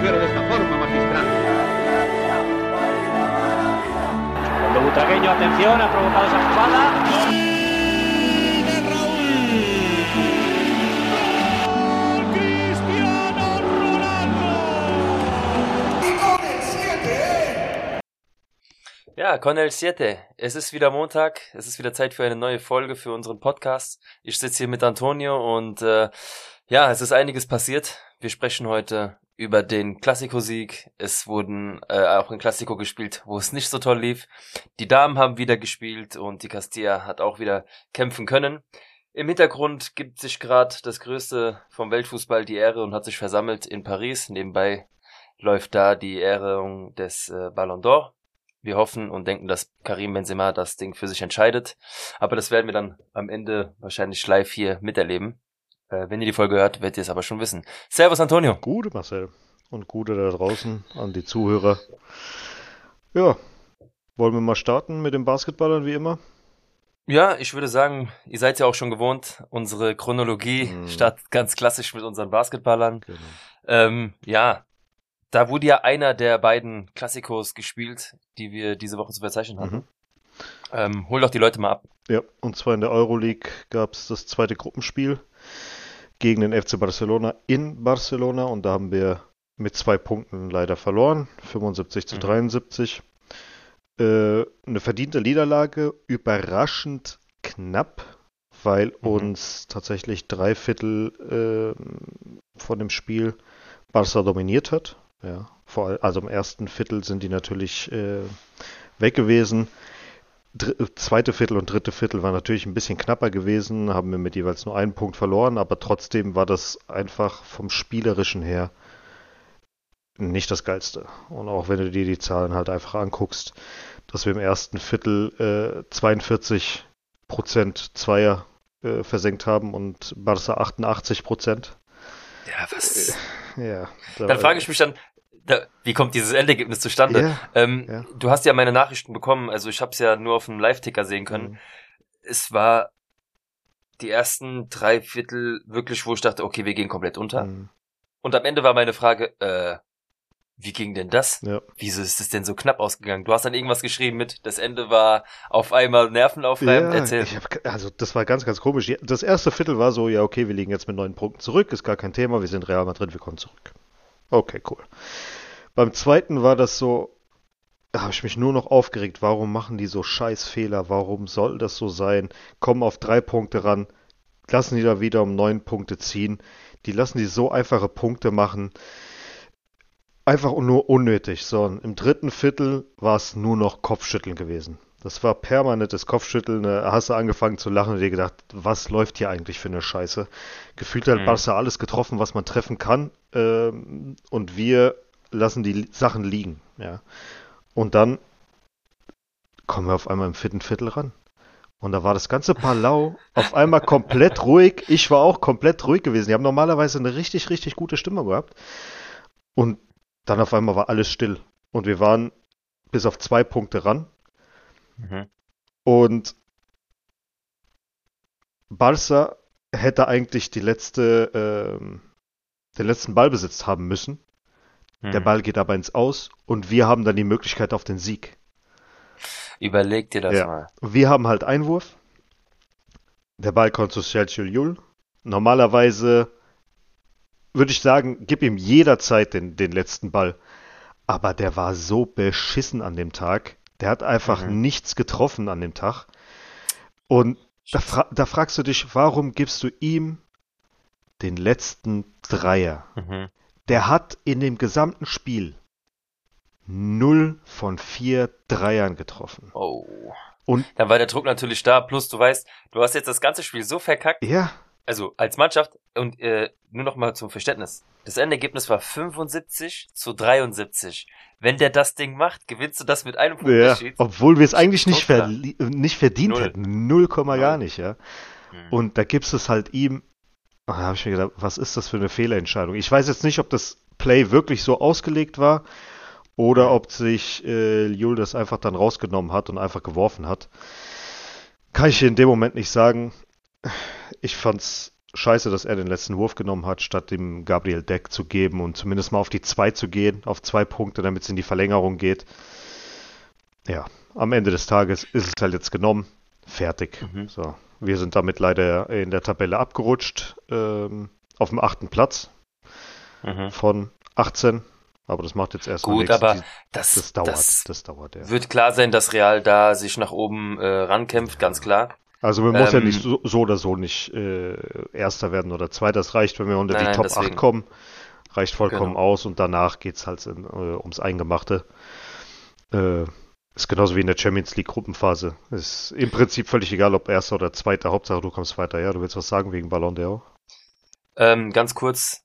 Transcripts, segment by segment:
mujer de esta forma, magistral. Cuando Butragueño, atención, ha provocado esa jugada. Ja, con el siete. Es ist wieder Montag. Es ist wieder Zeit für eine neue Folge für unseren Podcast. Ich sitze hier mit Antonio und äh, ja, es ist einiges passiert. Wir sprechen heute über den Klassiko-Sieg. Es wurden äh, auch ein Klassiko gespielt, wo es nicht so toll lief. Die Damen haben wieder gespielt und die Castilla hat auch wieder kämpfen können. Im Hintergrund gibt sich gerade das Größte vom Weltfußball die Ehre und hat sich versammelt in Paris. Nebenbei läuft da die Ehrung des äh, Ballon d'Or. Wir hoffen und denken, dass Karim Benzema das Ding für sich entscheidet. Aber das werden wir dann am Ende wahrscheinlich live hier miterleben. Äh, wenn ihr die Folge hört, werdet ihr es aber schon wissen. Servus, Antonio. Gute, Marcel. Und gute da draußen an die Zuhörer. Ja, wollen wir mal starten mit den Basketballern wie immer? Ja, ich würde sagen, ihr seid ja auch schon gewohnt. Unsere Chronologie Mhm. startet ganz klassisch mit unseren Basketballern. Genau. Ähm, ja, da wurde ja einer der beiden Klassikos gespielt, die wir diese Woche zu verzeichnen hatten. Mhm. Ähm, hol doch die Leute mal ab. Ja, und zwar in der Euroleague gab es das zweite Gruppenspiel gegen den FC Barcelona in Barcelona und da haben wir mit zwei Punkten leider verloren, 75 zu Mhm. 73. Äh, eine verdiente Niederlage, überraschend knapp, weil Mhm. uns tatsächlich drei Viertel äh, von dem Spiel Barca dominiert hat. Ja, vor also im ersten Viertel sind die natürlich äh, weg gewesen. Dr zweite Viertel und dritte Viertel war natürlich ein bisschen knapper gewesen, haben wir mit jeweils nur einen Punkt verloren, aber trotzdem war das einfach vom Spielerischen her nicht das Geilste. Und auch wenn du dir die Zahlen halt einfach anguckst, dass wir im ersten Viertel äh, 42 Prozent Zweier äh, versenkt haben und Barca 88 Prozent. Ja, was? Ja, da Dann frage ich mich dann, da, wie kommt dieses Endergebnis zustande? Ja, ähm, ja. Du hast ja meine Nachrichten bekommen, also ich habe es ja nur auf dem Live-Ticker sehen können. Mhm. Es war die ersten drei Viertel wirklich, wo ich dachte, okay, wir gehen komplett unter. Mhm. Und am Ende war meine Frage, äh, wie ging denn das? Ja. Wieso ist es denn so knapp ausgegangen? Du hast dann irgendwas geschrieben mit, das Ende war auf einmal nervenaufreibend. Erzähl. ich hab, also das war ganz, ganz komisch. Das erste Viertel war so, ja, okay, wir liegen jetzt mit neun Punkten zurück, ist gar kein Thema, wir sind Real Madrid, wir kommen zurück. Okay, cool. Beim zweiten war das so, da habe ich mich nur noch aufgeregt, warum machen die so scheiß Fehler, warum soll das so sein? Kommen auf drei Punkte ran, lassen die da wieder um neun Punkte ziehen, die lassen die so einfache Punkte machen. Einfach nur unnötig. So, im dritten Viertel war es nur noch Kopfschütteln gewesen. Das war permanentes Kopfschütteln. Da hast du angefangen zu lachen und dir gedacht, was läuft hier eigentlich für eine Scheiße? Gefühlt hat Mhm. Barca alles getroffen, was man treffen kann. Ähm, und wir lassen die Sachen liegen. Ja. Und dann kommen wir auf einmal im vierten Viertel ran. Und da war das ganze Palau auf einmal komplett ruhig. Ich war auch komplett ruhig gewesen. Die haben normalerweise eine richtig, richtig gute Stimmung gehabt. Und dann auf einmal war alles still. Und wir waren bis auf zwei Punkte ran. Mhm. Und Barca hätte eigentlich die letzte, ähm, den letzten Ballbesitz haben müssen. Der Mhm. Ball geht aber ins Aus und wir haben dann die Möglichkeit auf den Sieg. Überleg dir das Ja. mal. Wir haben halt Einwurf. Der Ball kommt zu Sergio Llull. Normalerweise würde ich sagen, gib ihm jederzeit den, den letzten Ball. Aber der war so beschissen an dem Tag. Der hat einfach Mhm. nichts getroffen an dem Tag. Und da, fra da fragst du dich, warum gibst du ihm den letzten Dreier? Mhm. Der hat in dem gesamten Spiel 0 von 4 Dreiern getroffen. Oh. Und Dann war der Druck natürlich da, plus du weißt, du hast jetzt das ganze Spiel so verkackt, ja, also als Mannschaft und äh, nur noch mal zum Verständnis. Das Endergebnis war 75 zu 73. Wenn der das Ding macht, gewinnst du das mit einem Punkt Ja, obwohl wir es eigentlich nicht, äh, nicht verdient Null. hätten. Null Komma gar nicht, ja. Mhm. Und da gibst es halt ihm. Da habe ich mir gedacht, was ist das für eine Fehlentscheidung? Ich weiß jetzt nicht, ob das Play wirklich so ausgelegt war oder ob sich äh, Jul das einfach dann rausgenommen hat und einfach geworfen hat. Kann ich in dem Moment nicht sagen. Ich fand's scheiße, dass er den letzten Wurf genommen hat, statt dem Gabriel Deck zu geben und zumindest mal auf die zwei zu gehen, auf zwei Punkte, damit es in die Verlängerung geht. Ja, am Ende des Tages ist es halt jetzt genommen. Fertig. Mhm. So. Wir sind damit leider in der Tabelle abgerutscht. Ähm, auf dem achten Platz mhm. von 18. Aber das macht jetzt erst Gut, aber das, das dauert. Das, das dauert ja. Wird klar sein, dass Real da sich nach oben äh, rankämpft, ganz klar. Also man muss ähm, ja nicht so, so, oder so nicht äh, Erster werden oder Zweiter. Das reicht, wenn wir unter nein, die Top deswegen. 8 kommen. Reicht vollkommen genau. aus und danach geht es halt in, äh, ums Eingemachte. Ist genauso wie in der Champions League Gruppenphase. Ist im Prinzip völlig egal, ob Erster oder Zweiter. Hauptsache du kommst weiter. Ja, du willst was sagen wegen Ballon d'Or? Ähm, ganz kurz.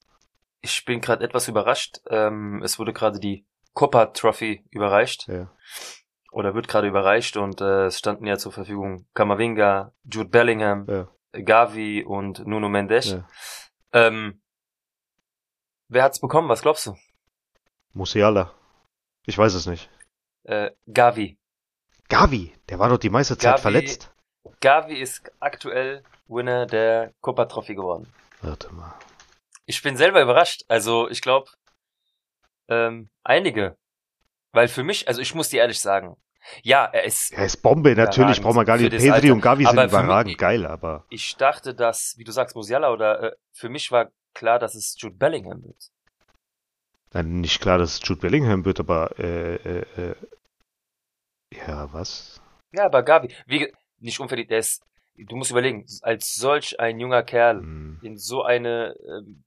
Ich bin gerade etwas überrascht. Ähm, es wurde gerade die Copa Trophy überreicht. Ja oder wird gerade überreicht und äh, es standen ja zur Verfügung Kamavinga, Jude Bellingham, ja. Gavi und Nuno Mendes. Ja. Ähm, wer hat's bekommen? Was glaubst du? Musiala. Ich weiß es nicht. Äh, Gavi. Gavi, der war doch die meiste Zeit Gavi, verletzt. Gavi ist aktuell Winner der Copa Trophy geworden. Warte mal. Ich bin selber überrascht. Also ich glaube, ähm, einige. Weil für mich, also ich muss dir ehrlich sagen, ja, er ist. Er ist Bombe, natürlich, braucht man gar nicht. Pedri und Gavi sind überragend mich, geil, aber. Ich dachte, dass, wie du sagst, Musiala oder äh, für mich war klar, dass es Jude Bellingham wird. Nein, nicht klar, dass es Jude Bellingham wird, aber äh, äh, äh ja, was? Ja, aber Gavi, wie, nicht unverdient, der ist, du musst überlegen, als solch ein junger Kerl hm. in so eine ähm,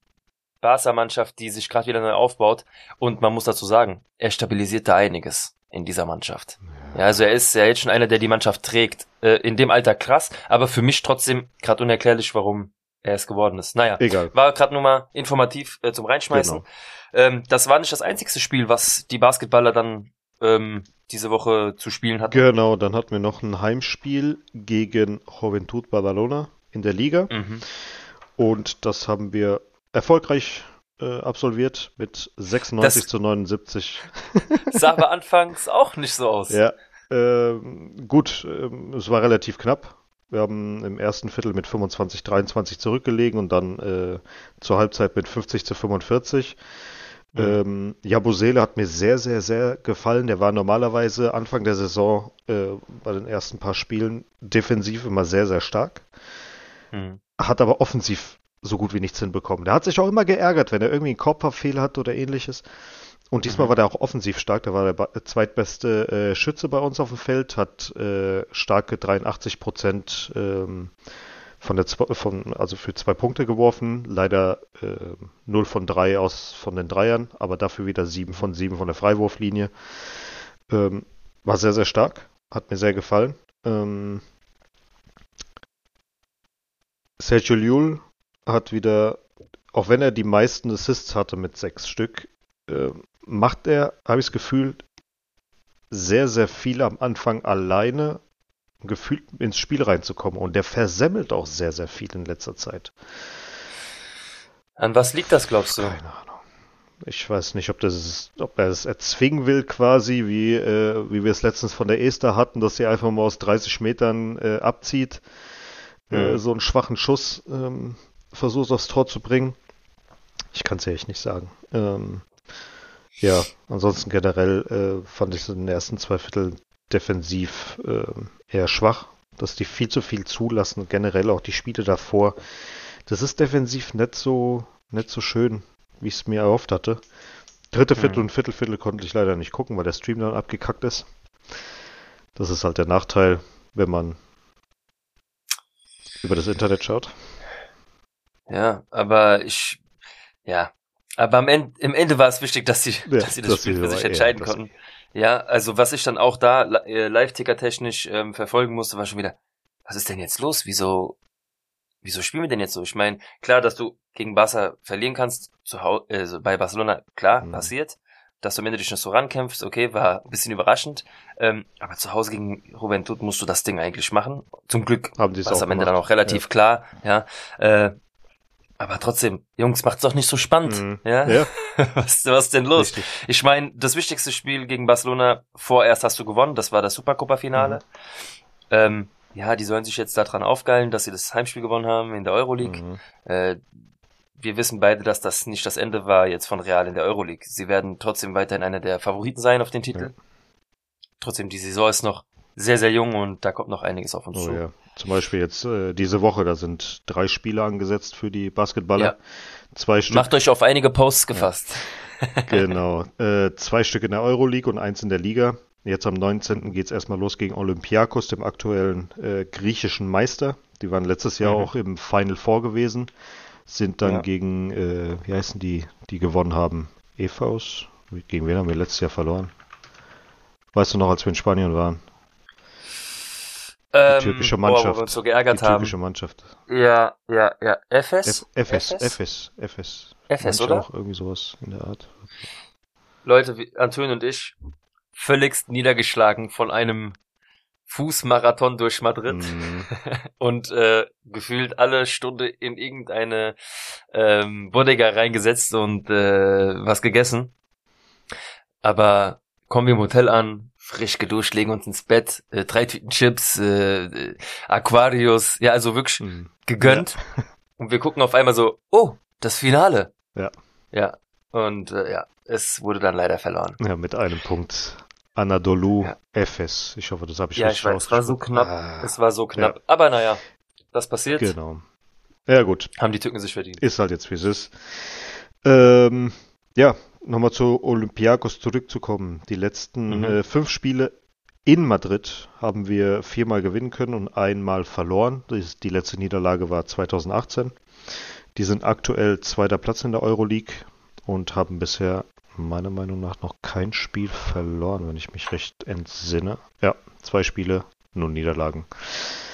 Barca-Mannschaft, die sich gerade wieder neu aufbaut, und man muss dazu sagen, er stabilisiert da einiges in dieser Mannschaft. Ja, also er ist ja jetzt schon einer, der die Mannschaft trägt. Äh, in dem Alter krass, aber für mich trotzdem gerade unerklärlich, warum er es geworden ist. Naja, Egal. war gerade nur mal informativ äh, zum Reinschmeißen. Genau. Ähm, das war nicht das einzigste Spiel, was die Basketballer dann ähm, diese Woche zu spielen hatten. Genau, dann hatten wir noch ein Heimspiel gegen Juventud Badalona in der Liga. Mhm. Und das haben wir erfolgreich äh, absolviert mit 96 das zu 79. Sah aber anfangs auch nicht so aus. Ja, äh, gut, äh, es war relativ knapp. Wir haben im ersten Viertel mit 25, 23 zurückgelegen und dann äh, zur Halbzeit mit 50 zu 45. Mhm. Ähm, Jabusele hat mir sehr, sehr, sehr gefallen. Der war normalerweise Anfang der Saison äh, bei den ersten paar Spielen defensiv immer sehr, sehr stark. Mhm. Hat aber offensiv so gut wie nichts hinbekommen. Der hat sich auch immer geärgert, wenn er irgendwie einen Kopfballfehler hat oder ähnliches. Und diesmal mhm. war der auch offensiv stark. Der war der zweitbeste äh, Schütze bei uns auf dem Feld, hat äh, starke 83 Prozent ähm, von der von also für zwei Punkte geworfen. Leider äh, 0 von 3 aus von den Dreiern, aber dafür wieder 7 von 7 von der Freiwurflinie. Ähm, war sehr, sehr stark. Hat mir sehr gefallen. Ähm, Sergio Llull hat wieder, auch wenn er die meisten Assists hatte mit sechs Stück, äh, macht er, habe ich das Gefühl, sehr, sehr viel am Anfang alleine gefühlt ins Spiel reinzukommen. Und der versemmelt auch sehr, sehr viel in letzter Zeit. An was liegt das, glaubst du? Keine Ahnung. Ich weiß nicht, ob, das ist, ob er es erzwingen will, quasi, wie, äh, wie wir es letztens von der Esther hatten, dass sie einfach mal aus 30 Metern äh, abzieht. Äh, mhm. Äh, so einen schwachen Schuss. Ähm, versucht aufs Tor zu bringen. Ich kann es echt nicht sagen. Ähm, ja, ansonsten generell äh, fand ich es in den ersten zwei Vierteln defensiv äh, eher schwach, dass die viel zu viel zulassen. Generell auch die Spiele davor. Das ist defensiv nicht so, nicht so schön, wie ich es mir erhofft hatte. Dritte Viertel mhm. und Viertelviertel konnte ich leider nicht gucken, weil der Stream dann abgekackt ist. Das ist halt der Nachteil, wenn man über das Internet schaut. Ja, aber ich, ja, aber am Ende, im Ende war es wichtig, dass sie, ja, dass sie das, das Spiel für sich entscheiden konnten. Ja, also was ich dann auch da äh, live-ticker technisch ähm, verfolgen musste, war schon wieder, was ist denn jetzt los? Wieso, wieso spielen wir denn jetzt so? Ich meine, klar, dass du gegen Barca verlieren kannst, zu Hause, äh, bei Barcelona, klar, mhm. passiert. Dass du am Ende dich noch so rankämpfst, okay, war ein bisschen überraschend. Ähm, aber zu Hause gegen Juventud musst du das Ding eigentlich machen. Zum Glück war es am Ende dann auch relativ ja. klar, ja. Äh, aber trotzdem, Jungs, macht's doch nicht so spannend. Mhm. Ja? ja. was, was denn los? Richtig. Ich meine, das wichtigste Spiel gegen Barcelona vorerst hast du gewonnen, das war das Supercopa-Finale. Mhm. Ähm, ja, die sollen sich jetzt daran aufgeilen, dass sie das Heimspiel gewonnen haben in der Euroleague. Mhm. Äh, wir wissen beide, dass das nicht das Ende war jetzt von Real in der Euroleague. Sie werden trotzdem weiterhin einer der Favoriten sein auf den Titel. Ja. Trotzdem, die Saison ist noch sehr, sehr jung und da kommt noch einiges auf uns Oh zu. ja. Zum Beispiel jetzt äh, diese Woche, da sind drei Spiele angesetzt für die Basketballer. Ja. Zwei Stück. Macht euch auf einige Posts gefasst. Genau. Äh, zwei Stück in der Euroleague und eins in der Liga. Jetzt am 19. geht's erstmal los gegen Olympiakos, dem aktuellen äh, griechischen Meister. Die waren letztes Jahr Mhm. auch im Final Four gewesen. Sind dann Ja. gegen, äh, wie heißen die, die gewonnen haben? Evaus? Gegen wen haben wir letztes Jahr verloren? Weißt du noch, als wir in Spanien waren? Ähm, türkische boah, wo Mannschaft. wir uns so Die geärgert haben. türkische Mannschaft. Ja, ja, ja. FS? F FS, FS? FS, FS. Oder? Auch irgendwie sowas in der Art. Leute, wie Anton und ich, völligst niedergeschlagen von einem Fußmarathon durch Madrid Mhm. und äh, gefühlt alle Stunde in irgendeine ähm, Bodega reingesetzt und äh, was gegessen. Aber kommen wir im Hotel an, frisch geduscht, legen uns ins Bett, äh, drei Tüten Chips, äh, äh, Aquarius, ja, also wirklich Mhm. gegönnt. Und wir gucken auf einmal so, oh, das Finale. Ja. Ja. Und äh, ja, es wurde dann leider verloren. Ja, mit einem Punkt. Anadolu Ja. Efes. Ich hoffe, das habe ich Ja, richtig ich weiß, es war so knapp. Ah, Es war so knapp. Aber naja, das passiert. genau. Ja, gut. Haben die Türken sich verdient. Ist halt jetzt, wie es ist. Ähm, ja, nochmal zu Olympiakos zurückzukommen. Die letzten Mhm. äh, fünf Spiele in Madrid haben wir viermal gewinnen können und einmal verloren. Die letzte Niederlage war 2018. Die sind aktuell zweiter Platz in der Euroleague und haben bisher meiner Meinung nach noch kein Spiel verloren, wenn ich mich recht entsinne. Ja, zwei Spiele, nur Niederlagen.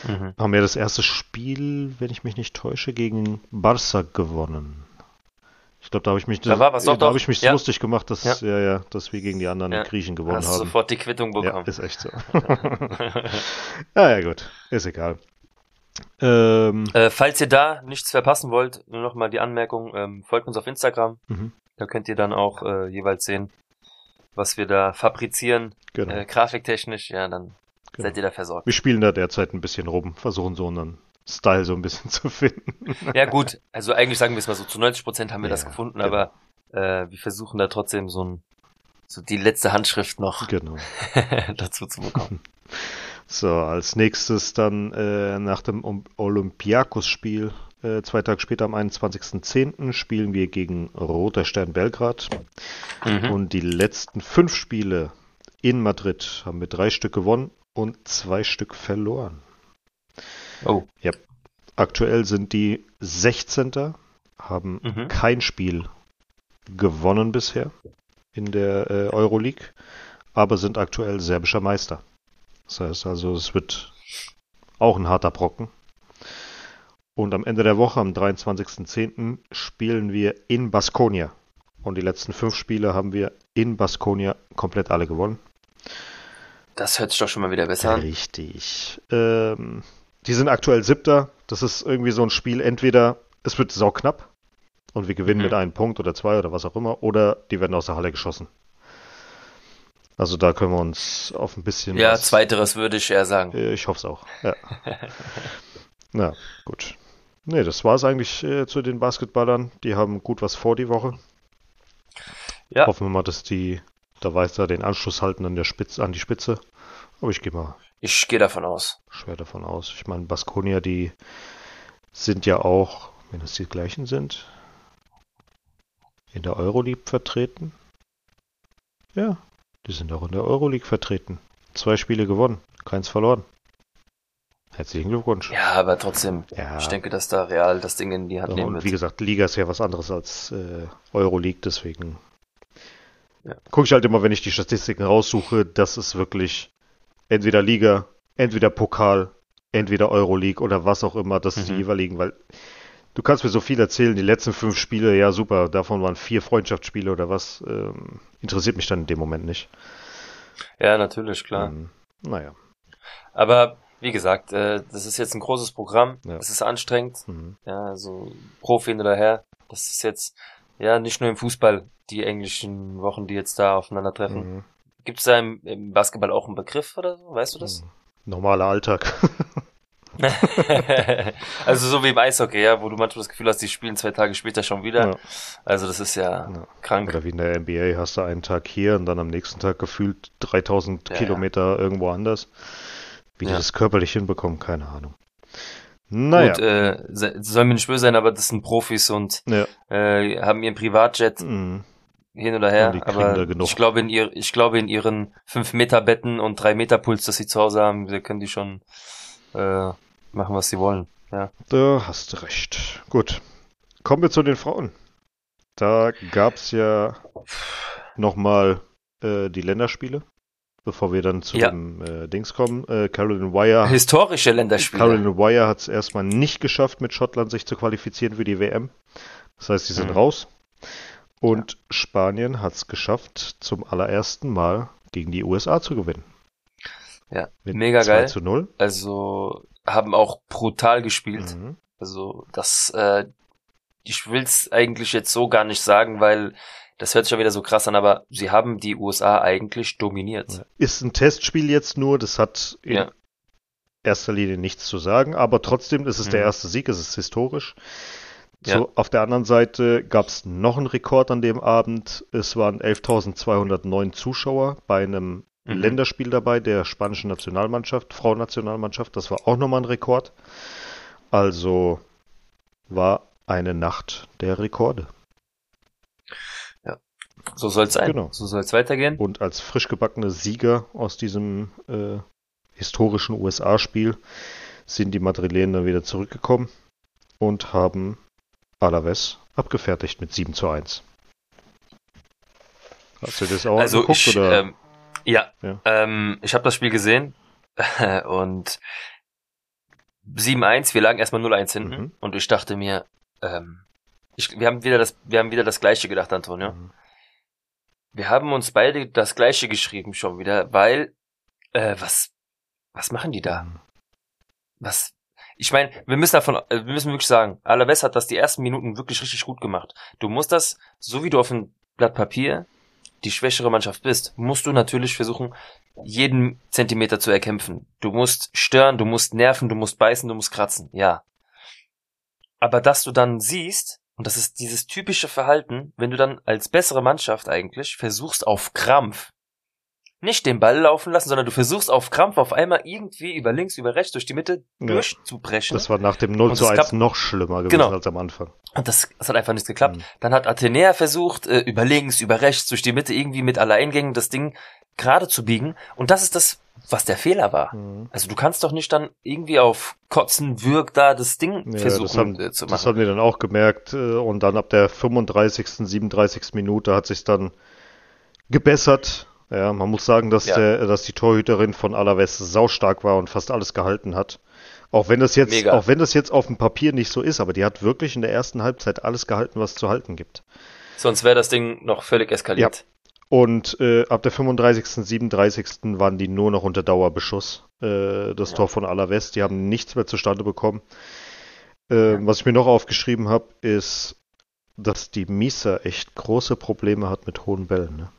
Mhm. Haben ja das erste Spiel, wenn ich mich nicht täusche, gegen Barca gewonnen. Glaube, da habe ich mich, Da da habe ich mich Ja. lustig gemacht, dass, Ja. ja. Ja, dass wir gegen die anderen Ja. Griechen gewonnen Hast haben. sofort die Quittung Ja, bekommen. ist echt so. ja, ja, gut. Ist egal. Ähm, äh, falls ihr da nichts verpassen wollt, nur noch mal die Anmerkung, ähm, folgt uns auf Instagram. mhm, Da könnt ihr dann auch äh, jeweils sehen, was wir da fabrizieren, genau, äh, grafiktechnisch. Ja, dann genau. seid ihr da versorgt. Wir spielen da derzeit ein bisschen rum, versuchen so einen Style so ein bisschen zu finden. Ja gut, also eigentlich sagen wir es mal so, zu 90 Prozent haben wir das Ja, gefunden, genau. aber äh, wir versuchen da trotzdem so ein so die letzte Handschrift noch genau. dazu zu bekommen. So, als nächstes dann äh, nach dem Olympiakos-Spiel, äh, zwei Tage später am 21.10. spielen wir gegen Roter Stern Belgrad. Mhm. Und die letzten fünf Spiele in Madrid haben wir drei Stück gewonnen und zwei Stück verloren. Oh, Aktuell sind die 16. haben Mhm. kein Spiel gewonnen bisher in der äh, Euroleague, aber sind aktuell serbischer Meister. Das heißt also, es wird auch ein harter Brocken. Und am Ende der Woche, am 23.10., spielen wir in Baskonia. Und die letzten fünf Spiele haben wir in Baskonia komplett alle gewonnen. das hört sich doch schon mal wieder besser an. Richtig. Ähm, die sind aktuell siebter. Das ist irgendwie so ein Spiel, entweder es wird sauknapp und wir gewinnen Mhm. mit einem Punkt oder zwei oder was auch immer, oder die werden aus der Halle geschossen. Also da können wir uns auf ein bisschen Ja, was- zweiteres würde ich eher sagen. Äh, Ich hoffe es auch. Ja. Na, gut. Nee, das war es eigentlich äh, zu den Basketballern. Die haben gut was vor die Woche. Ja. Hoffen wir mal, dass die da weiter den Anschluss halten an der Spitze, an die Spitze. Aber ich gehe mal Ich gehe davon aus. schwer davon aus. Ich meine, Baskonia, die sind ja auch, wenn es die gleichen sind, in der Euroleague vertreten. Ja, die sind auch in der Euroleague vertreten. Zwei Spiele gewonnen, keins verloren. Herzlichen Glückwunsch. Ja, aber trotzdem, Ja. ich denke, dass da Real das Ding in die Hand nehmen und wird. wie gesagt, Liga ist ja was anderes als äh, Euroleague, deswegen Ja. gucke ich halt immer, wenn ich die Statistiken raussuche, das ist wirklich entweder Liga, entweder Pokal, entweder Euroleague oder was auch immer, das ist die Mhm. jeweiligen, weil du kannst mir so viel erzählen, die letzten fünf Spiele, ja super, davon waren vier Freundschaftsspiele oder was, ähm, interessiert mich dann in dem Moment nicht. Ja, natürlich, klar. Ähm, naja. Aber wie gesagt, äh, das ist jetzt ein großes Programm. Ja. Es ist anstrengend. Mhm. Ja, also Profi hin oder her. Das ist jetzt, ja, nicht nur im Fußball, die englischen Wochen, die jetzt da aufeinandertreffen. Mhm. Gibt es da im, im Basketball auch einen Begriff oder so? Weißt du das? Normaler Alltag. also so wie im Eishockey, ja, wo du manchmal das Gefühl hast, die spielen zwei Tage später schon wieder. Ja. Also das ist ja, ja, krank. Oder wie in der NBA hast du einen Tag hier und dann am nächsten Tag gefühlt 3000 ja, Kilometer irgendwo anders. Wie die das körperlich hinbekommen, keine Ahnung. Naja. Gut, äh, soll mir nicht böse sein, aber das sind Profis und äh, haben ihren Privatjet. Mhm hin oder her. Aber ich glaube in ihr, ich glaube in ihren 5 Meter Betten und 3 Meter Puls, das sie zu Hause haben, können die schon äh, machen, was sie wollen. Ja. Da hast du recht. Gut. Kommen wir zu den Frauen. Da gab's ja nochmal äh, die Länderspiele, bevor wir dann zu ja. dem äh, Dings kommen. Äh, Carolyn Wire. Historische Länderspiele. Carolyn Wire hat es erstmal nicht geschafft, mit Schottland sich zu qualifizieren für die WM. Das heißt, sie sind mhm. raus. Und ja. Spanien hat es geschafft, zum allerersten Mal gegen die USA zu gewinnen. Ja, Mit mega 2 geil. zu 0. Also haben auch brutal gespielt. Mhm. Also das, äh, ich will's eigentlich jetzt so gar nicht sagen, weil das hört sich ja wieder so krass an, aber sie haben die USA eigentlich dominiert. Ist ein Testspiel jetzt nur, das hat in ja. erster Linie nichts zu sagen, aber trotzdem ist es mhm. der erste Sieg, es ist historisch. Ja. So, auf der anderen Seite gab es noch einen Rekord an dem Abend. Es waren 11.209 Zuschauer bei einem mhm. Länderspiel dabei der spanischen Nationalmannschaft, Frauennationalmannschaft. Das war auch nochmal ein Rekord. Also war eine Nacht der Rekorde. Ja, so soll es sein. Genau. So soll es weitergehen. Und als frisch gebackene Sieger aus diesem äh, historischen USA-Spiel sind die Madrilenen dann wieder zurückgekommen und haben Alaves abgefertigt mit 7 zu 1. Hast du das auch also angeguckt, ich, oder? Ähm, ja, ja. Ähm, ich habe das Spiel gesehen und 7-1, wir lagen erstmal 0-1 hinten mhm. und ich dachte mir, ähm, ich, wir haben wieder das, wir haben wieder das Gleiche gedacht, Antonio. Mhm. Wir haben uns beide das Gleiche geschrieben schon wieder, weil, äh, was, was machen die da? Mhm. Was, ich meine, wir müssen davon, äh, wir müssen wirklich sagen, Alaves hat das die ersten Minuten wirklich richtig gut gemacht. Du musst das, so wie du auf dem Blatt Papier die schwächere Mannschaft bist, musst du natürlich versuchen, jeden Zentimeter zu erkämpfen. Du musst stören, du musst nerven, du musst beißen, du musst kratzen, ja. Aber dass du dann siehst, und das ist dieses typische Verhalten, wenn du dann als bessere Mannschaft eigentlich versuchst auf Krampf nicht den Ball laufen lassen, sondern du versuchst auf Krampf auf einmal irgendwie über links, über rechts, durch die Mitte ja. durchzubrechen. Das war nach dem 0 zu 1 noch schlimmer gewesen genau. als am Anfang. Und das, das hat einfach nicht geklappt. Mhm. Dann hat Athenea versucht, äh, über links, über rechts, durch die Mitte irgendwie mit Alleingängen das Ding gerade zu biegen. Und das ist das, was der Fehler war. Mhm. Also du kannst doch nicht dann irgendwie auf Kotzen, Würg da das Ding ja, versuchen das haben, äh, zu machen. Das haben wir dann auch gemerkt. Äh, und dann ab der 35., 37. Minute hat sich dann gebessert ja, man muss sagen, dass, ja. der, dass die Torhüterin von Alaves saustark war und fast alles gehalten hat. Auch wenn das jetzt, Mega. auch wenn das jetzt auf dem Papier nicht so ist, aber die hat wirklich in der ersten Halbzeit alles gehalten, was zu halten gibt. Sonst wäre das Ding noch völlig eskaliert. Ja. Und äh, ab der 35., 37. waren die nur noch unter Dauerbeschuss. Äh, das ja. Tor von Alaves, die haben nichts mehr zustande bekommen. Äh, ja. Was ich mir noch aufgeschrieben habe, ist, dass die Misa echt große Probleme hat mit hohen Bällen. Ne?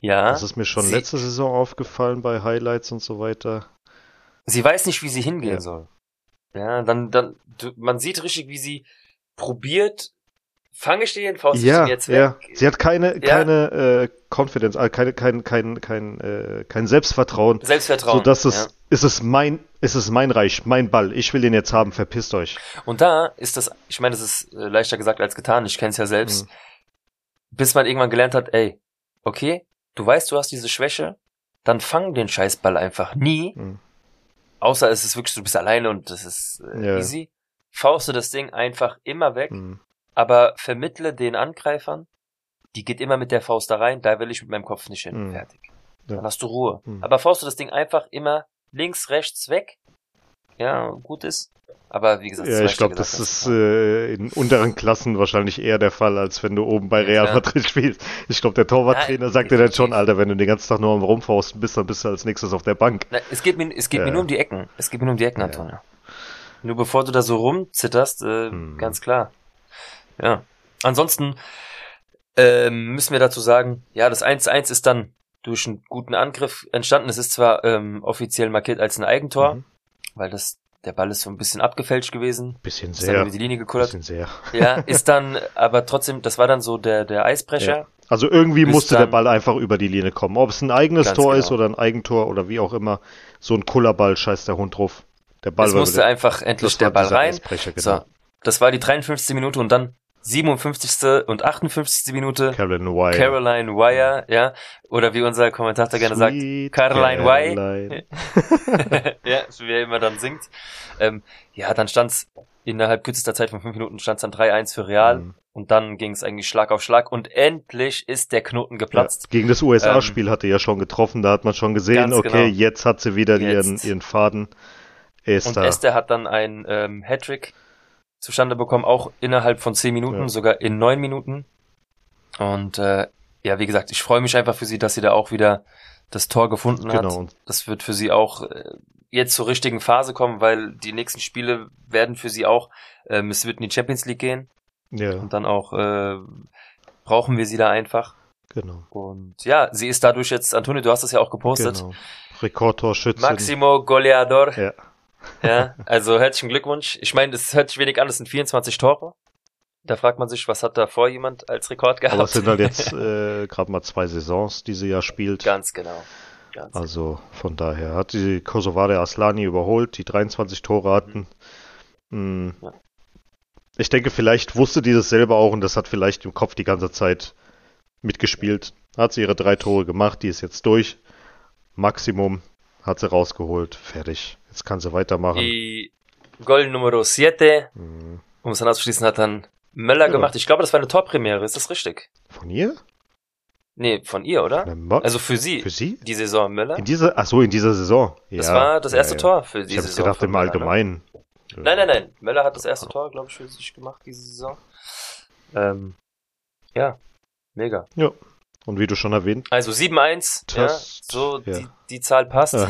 Ja. Das ist mir schon sie, letzte Saison aufgefallen bei Highlights und so weiter. Sie weiß nicht, wie sie hingehen ja. soll. Ja, dann, dann, du, man sieht richtig, wie sie probiert, fange ich den Faust ja, jetzt weg. Ja, sie hat keine, ja. keine äh, Confidence, äh, keine, kein, kein, kein, äh, kein Selbstvertrauen. Selbstvertrauen. So dass es, ja. ist es mein, ist es mein Reich, mein Ball. Ich will den jetzt haben, verpisst euch. Und da ist das, ich meine, das ist äh, leichter gesagt als getan. Ich kenne es ja selbst. Mhm. Bis man irgendwann gelernt hat, ey, okay, du weißt, du hast diese Schwäche, dann fang den Scheißball einfach nie. Mhm. Außer es ist wirklich, du bist alleine und das ist äh, ja. easy. Fauste das Ding einfach immer weg, mhm. aber vermittle den Angreifern, die geht immer mit der Faust da rein, da will ich mit meinem Kopf nicht hin. Mhm. Fertig. Ja. Dann hast du Ruhe. Mhm. Aber fauste das Ding einfach immer links, rechts weg. Ja, gut ist. Aber wie gesagt, ja, ich glaube, das ist äh, in unteren Klassen wahrscheinlich eher der Fall, als wenn du oben bei Real ja. Madrid spielst. Ich glaube, der Torwarttrainer ja, sagt dir dann schon, Alter, wenn du den ganzen Tag nur am Rumfausten bist, dann bist du als nächstes auf der Bank. Na, es geht mir, es geht ja. mir nur um die Ecken. Es geht mir nur um die Ecken, Antonio. Nur bevor du da so rumzitterst, äh, hm. ganz klar. Ja. Ansonsten ähm, müssen wir dazu sagen, ja, das 1-1 ist dann durch einen guten Angriff entstanden. Es ist zwar ähm, offiziell markiert als ein Eigentor, Mhm. Weil das der Ball ist so ein bisschen abgefälscht gewesen. Bisschen Ist dann sehr. über die Linie gekullert. Bisschen sehr. Ja, ist dann, aber trotzdem, das war dann so der, der Eisbrecher. Ja. Also irgendwie Bis musste der Ball einfach über die Linie kommen. Ob es ein eigenes Tor genau. ist oder ein Eigentor oder wie auch immer. So ein Kullerball scheißt der Hund drauf. Der Ball es war musste wieder- einfach endlich der war Ball rein. Genau. So, das war die 53. Minute und dann 57. und 58. Minute Caroline Wire. Caroline Wire, ja, oder wie unser Kommentator gerne sagt, Sweet Caroline Wire. Ja, so wie er immer dann singt. Ähm, ja, dann stand's innerhalb kürzester Zeit von fünf Minuten stand's dann 3-1 für Real Mhm. und dann ging's eigentlich Schlag auf Schlag und endlich ist der Knoten Ja, geplatzt. gegen das USA-Spiel hatte ja schon getroffen, da hat man schon gesehen, Ähm, okay, genau. jetzt hat sie wieder ihren, Jetzt. ihren Faden. Er ist Und. Esther hat dann ein ähm, Hattrick zustande bekommen, auch innerhalb von zehn Minuten, Ja. sogar in neun Minuten. Und äh, ja, wie gesagt, ich freue mich einfach für sie, dass sie da auch wieder das Tor gefunden hat. Genau. Das wird für sie auch äh, jetzt zur richtigen Phase kommen, weil die nächsten Spiele werden für sie auch, ähm, es wird in die Champions League gehen ja, und dann auch äh, brauchen wir sie da einfach. genau. Und ja, sie ist dadurch jetzt, Antonio, du hast das ja auch gepostet. genau. Rekordtorschütze. Maximo Goleador. Ja. Ja, also herzlichen Glückwunsch. Ich meine, das hört sich wenig an, das sind 24 Tore. Da fragt man sich, was hat da vor jemand als Rekord gehabt? Aber es sind halt jetzt äh, gerade mal zwei Saisons, die sie ja spielt. Ganz genau. Ganz Also von daher hat die Kosovare Aslani überholt, die 23 Tore hatten. Mm. Ja. Ich denke, vielleicht wusste die das selber auch und das hat vielleicht im Kopf die ganze Zeit mitgespielt. Hat sie ihre drei Tore gemacht, die ist jetzt durch. Maximum hat sie rausgeholt. Fertig. Jetzt kann sie weitermachen. Die Goal Numero 7, Mm. um es dann abzuschließen, hat dann Möller Ja. gemacht. Ich glaube, das war eine Torpremiere, ist das richtig? Von ihr? Nee, von ihr, oder? Von Also für sie, für sie? die Saison Möller. In dieser, ach so, in dieser Saison. Ja, Das war das ja, erste ja. Tor für die Ich habe gedacht im ne? Allgemeinen. Nein, nein, nein. Möller hat das erste Tor, glaube ich, für sich gemacht diese Saison. Ähm, ja, mega. Und wie du schon erwähnt Also 7-1, ja, so ja. Die, die Zahl passt.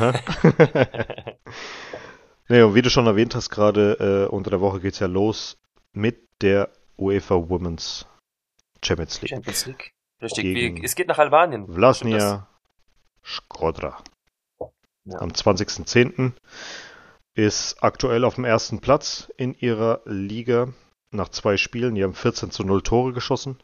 Nee, und wie du schon erwähnt hast, gerade äh, unter der Woche geht's ja los mit der UEFA Women's Champions League. Champions League. Richtig, wie, es geht nach Albanien. Vlasnia Skodra. Ja. Am 20.10. ist aktuell auf dem ersten Platz in ihrer Liga nach zwei Spielen. Die haben 14 zu 0 Tore geschossen.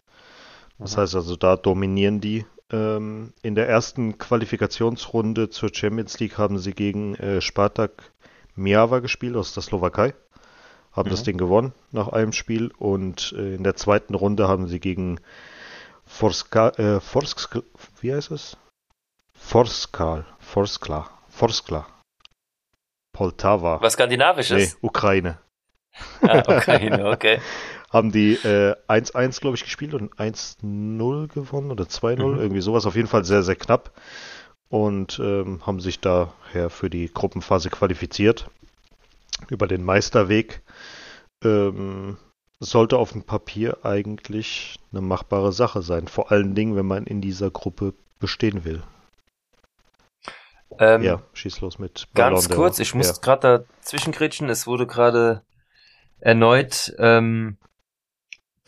Das Mhm. heißt also, da dominieren die. Ähm, in der ersten Qualifikationsrunde zur Champions League haben sie gegen äh, Spartak Miawa gespielt aus der Slowakei. Haben das Mhm. Ding gewonnen nach einem Spiel. Und äh, in der zweiten Runde haben sie gegen Forska, äh, Forsk, wie heißt es? Forskal, Forskla, Forskla. Poltava. Was Skandinavisches? Nee, Ukraine. Ah, Ukraine, okay. Haben die äh, 1-1, glaube ich, gespielt und 1-0 gewonnen oder 2-0, Mhm. irgendwie sowas. Auf jeden Fall sehr, sehr knapp. Und ähm, haben sich daher für die Gruppenphase qualifiziert. Über den Meisterweg. Ähm, sollte auf dem Papier eigentlich eine machbare Sache sein. Vor allen Dingen, wenn man in dieser Gruppe bestehen will. Ähm, ja, schieß los mit Ganz Ballon d'Or. kurz, ich muss Ja. gerade dazwischen grätschen. Es wurde gerade erneut ähm,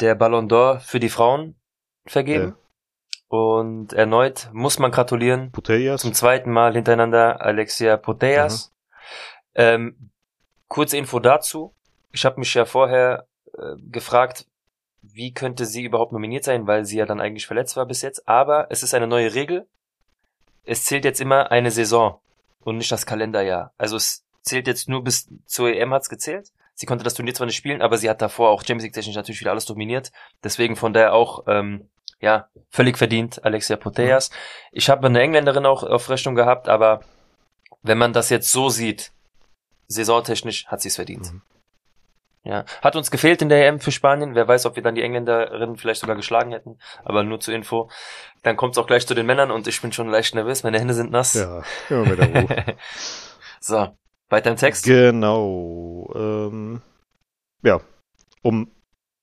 der Ballon d'Or für die Frauen vergeben. Und erneut muss man gratulieren. Putellas. Zum zweiten Mal hintereinander Alexia Putellas. Ähm, kurze Info dazu. Ich habe mich ja vorher äh, gefragt, wie könnte sie überhaupt nominiert sein, weil sie ja dann eigentlich verletzt war bis jetzt. Aber es ist eine neue Regel. Es zählt jetzt immer eine Saison und nicht das Kalenderjahr. Also es zählt jetzt nur bis zur EM hat's gezählt. Sie konnte das Turnier zwar nicht spielen, aber sie hat davor auch Champions League technisch natürlich wieder alles dominiert. Deswegen von daher auch ähm, ja völlig verdient Alexia Putellas. Ich habe eine Engländerin auch auf Rechnung gehabt, aber wenn man das jetzt so sieht, saisontechnisch hat sie es verdient. Mhm. Ja, hat uns gefehlt in der EM für Spanien. Wer weiß, ob wir dann die Engländerin vielleicht sogar geschlagen hätten. Aber nur zur Info. Dann kommt es auch gleich zu den Männern und ich bin schon leicht nervös. Meine Hände sind nass. Ja, immer mit der Ruhe. so, weiter im Text. Genau. Ähm, ja, um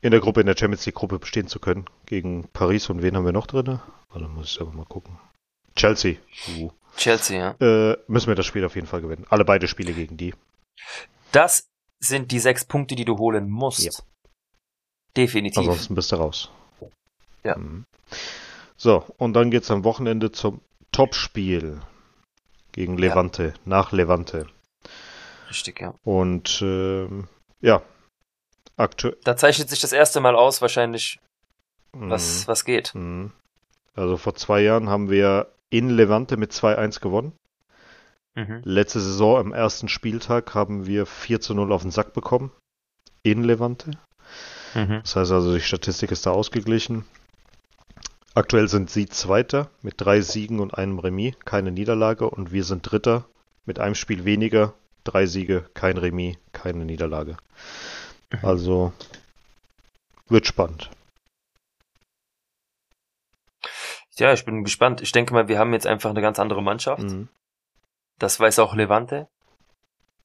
in der Gruppe, in der Champions League Gruppe bestehen zu können. Gegen Paris und wen haben wir noch drin? Warte, muss ich aber mal gucken. Chelsea. Uh. Chelsea, ja. Äh, müssen wir das Spiel auf jeden Fall gewinnen. Alle beide Spiele gegen die. Das sind die sechs Punkte, die du holen musst. Ja. Definitiv. Ansonsten bist du raus. Ja. Mhm. So, und dann geht's am Wochenende zum Topspiel gegen Levante, ja. nach Levante. Richtig, ja. Und ähm, ja, aktuell. Da zeichnet sich das erste Mal aus, wahrscheinlich, was, mhm. was geht. Mhm. Also vor zwei Jahren haben wir in Levante mit 2-1 gewonnen. Mhm. Letzte Saison am ersten Spieltag haben wir 4 zu 0 auf den Sack bekommen. In Levante. Mhm. Das heißt also, die Statistik ist da ausgeglichen. Aktuell sind sie Zweiter mit drei Siegen und einem Remis, keine Niederlage. Und wir sind Dritter mit einem Spiel weniger, drei Siege, kein Remis, keine Niederlage. Mhm. Also wird spannend. Ja, ich bin gespannt. Ich denke mal, wir haben jetzt einfach eine ganz andere Mannschaft. Mhm. Das weiß auch Levante.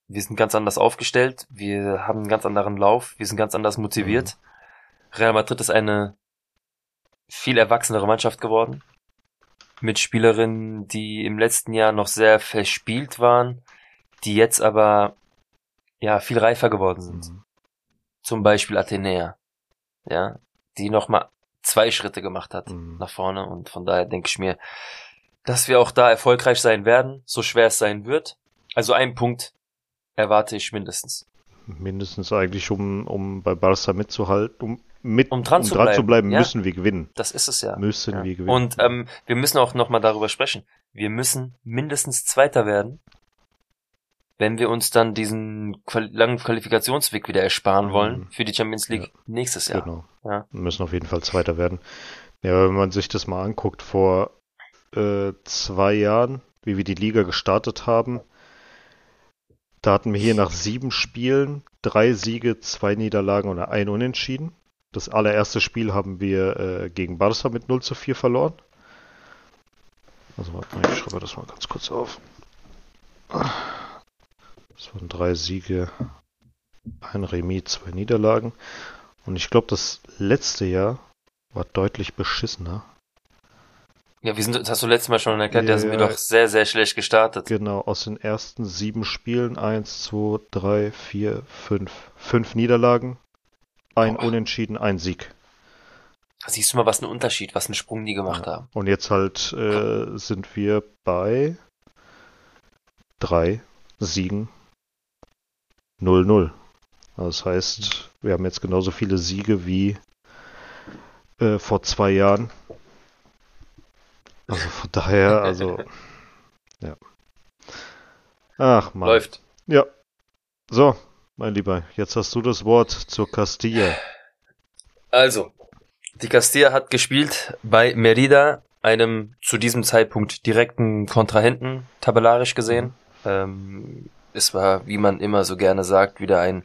Wir sind ganz anders aufgestellt. Wir haben einen ganz anderen Lauf. Wir sind ganz anders motiviert. Mhm. Real Madrid ist eine viel erwachsenere Mannschaft geworden. Mit Spielerinnen, die im letzten Jahr noch sehr verspielt waren, die jetzt aber ja viel reifer geworden sind. Mhm. Zum Beispiel Athenea. Ja, die nochmal zwei Schritte gemacht hat mhm. nach vorne und von daher denke ich mir, dass wir auch da erfolgreich sein werden, so schwer es sein wird. Also einen Punkt erwarte ich mindestens. Mindestens eigentlich, um, um bei Barca mitzuhalten, um mit, um dran, um zu, dran bleiben. zu bleiben, ja. müssen wir gewinnen. Das ist es ja. Müssen ja. wir gewinnen. Und ähm, wir müssen auch nochmal darüber sprechen. Wir müssen mindestens Zweiter werden, wenn wir uns dann diesen quali langen Qualifikationsweg wieder ersparen wollen mhm. für die Champions League ja. nächstes Jahr. Genau. Ja. Wir müssen auf jeden Fall Zweiter werden. Ja, wenn man sich das mal anguckt, vor äh, zwei Jahren, wie wir die Liga gestartet haben, da hatten wir hier nach sieben Spielen drei Siege, zwei Niederlagen und ein Unentschieden. Das allererste Spiel haben wir äh, gegen Barca mit 0 zu 4 verloren. Also warte mal, ich schreibe das mal ganz kurz auf. Das waren drei Siege, ein Remis, zwei Niederlagen. Und ich glaube, das letzte Jahr war deutlich beschissener. Ja, wir sind, das hast du letztes Mal schon erklärt, ja, da sind wir doch sehr, sehr schlecht gestartet. Genau, aus den ersten sieben Spielen, eins, zwei, drei, vier, fünf, fünf Niederlagen, ein Boah. Unentschieden, ein Sieg. Siehst du mal, was ein Unterschied, was einen Sprung die gemacht ja. haben. Und jetzt halt äh, sind wir bei drei Siegen 0-0. Das heißt, wir haben jetzt genauso viele Siege wie äh, vor zwei Jahren. Also von daher, also ja. Ach man. Läuft. Ja. So, mein Lieber, jetzt hast du das Wort zur Castilla. Also, die Castilla hat gespielt bei Merida, einem zu diesem Zeitpunkt direkten Kontrahenten, tabellarisch gesehen. Mhm. Ähm, es war, wie man immer so gerne sagt, wieder ein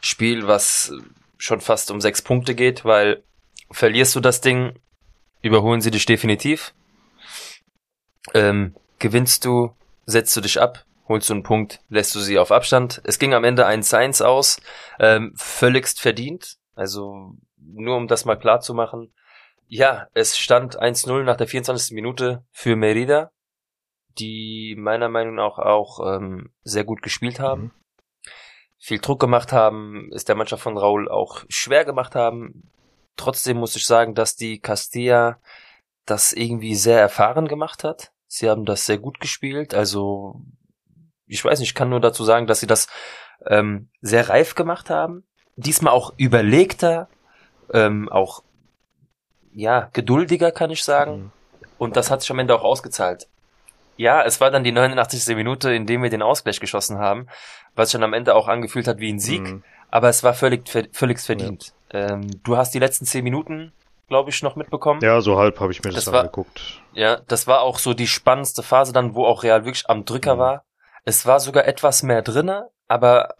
Spiel, was schon fast um sechs Punkte geht, weil verlierst du das Ding, überholen sie dich definitiv. Ähm, gewinnst du, setzt du dich ab, holst du einen Punkt, lässt du sie auf Abstand. Es ging am Ende ein 1 aus, ähm, völligst verdient. Also nur um das mal klar zu machen. Ja, es stand 1-0 nach der 24. Minute für Merida die meiner Meinung nach auch ähm, sehr gut gespielt haben. Mhm. Viel Druck gemacht haben, ist der Mannschaft von Raul auch schwer gemacht haben. Trotzdem muss ich sagen, dass die Castilla das irgendwie sehr erfahren gemacht hat. Sie haben das sehr gut gespielt. Also, ich weiß nicht, ich kann nur dazu sagen, dass sie das ähm, sehr reif gemacht haben. Diesmal auch überlegter, ähm, auch ja, geduldiger, kann ich sagen. Mhm. Und das hat sich am Ende auch ausgezahlt. Ja, es war dann die 89. Minute, in dem wir den Ausgleich geschossen haben, was sich dann am Ende auch angefühlt hat wie ein Sieg, mhm. aber es war völlig, völlig verdient. Ja. Ähm, du hast die letzten zehn Minuten, glaube ich, noch mitbekommen. Ja, so halb habe ich mir das, das war, angeguckt. Ja, das war auch so die spannendste Phase dann, wo auch Real wirklich am Drücker mhm. war. Es war sogar etwas mehr drinne, aber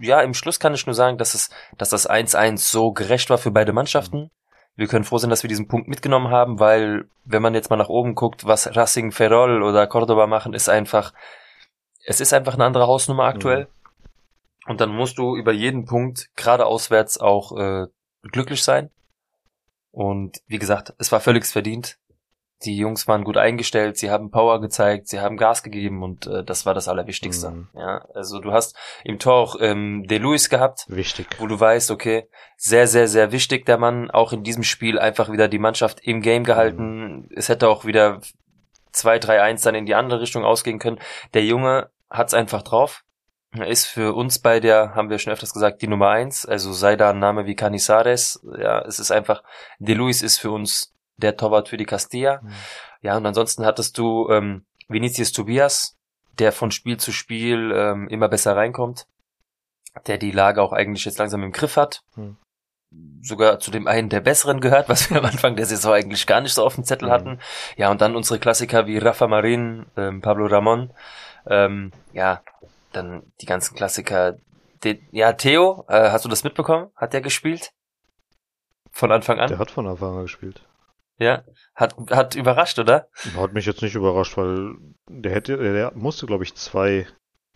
ja, im Schluss kann ich nur sagen, dass es, dass das 1-1 so gerecht war für beide Mannschaften. Mhm wir können froh sein, dass wir diesen Punkt mitgenommen haben, weil wenn man jetzt mal nach oben guckt, was Racing Ferrol oder Cordoba machen, ist einfach, es ist einfach eine andere Hausnummer aktuell. Mhm. Und dann musst du über jeden Punkt, gerade auswärts, auch äh, glücklich sein. Und wie gesagt, es war völlig verdient. Die Jungs waren gut eingestellt, sie haben Power gezeigt, sie haben Gas gegeben und äh, das war das Allerwichtigste. Mhm. Ja, also du hast im Tor auch ähm, De Luis gehabt, wichtig, wo du weißt, okay, sehr, sehr, sehr wichtig der Mann, auch in diesem Spiel einfach wieder die Mannschaft im Game gehalten. Mhm. Es hätte auch wieder 2-3-1 dann in die andere Richtung ausgehen können. Der Junge hat's einfach drauf. Er ist für uns bei der, haben wir schon öfters gesagt, die Nummer eins. Also sei da ein Name wie Canizares. Ja, es ist einfach, De Luis ist für uns der Torwart für die Castilla. Mhm. Ja, und ansonsten hattest du ähm, Vinicius Tobias, der von Spiel zu Spiel ähm, immer besser reinkommt, der die Lage auch eigentlich jetzt langsam im Griff hat. Mhm. Sogar zu dem einen der besseren gehört, was wir am Anfang der Saison eigentlich gar nicht so auf dem Zettel mhm. hatten. Ja, und dann unsere Klassiker wie Rafa Marin, ähm, Pablo Ramon. Ähm, ja, dann die ganzen Klassiker. De, ja, Theo, äh, hast du das mitbekommen? Hat der gespielt? Von Anfang an? Der hat von Anfang an gespielt. Ja, hat, hat überrascht, oder? Hat mich jetzt nicht überrascht, weil der hätte, der musste, glaube ich, zwei.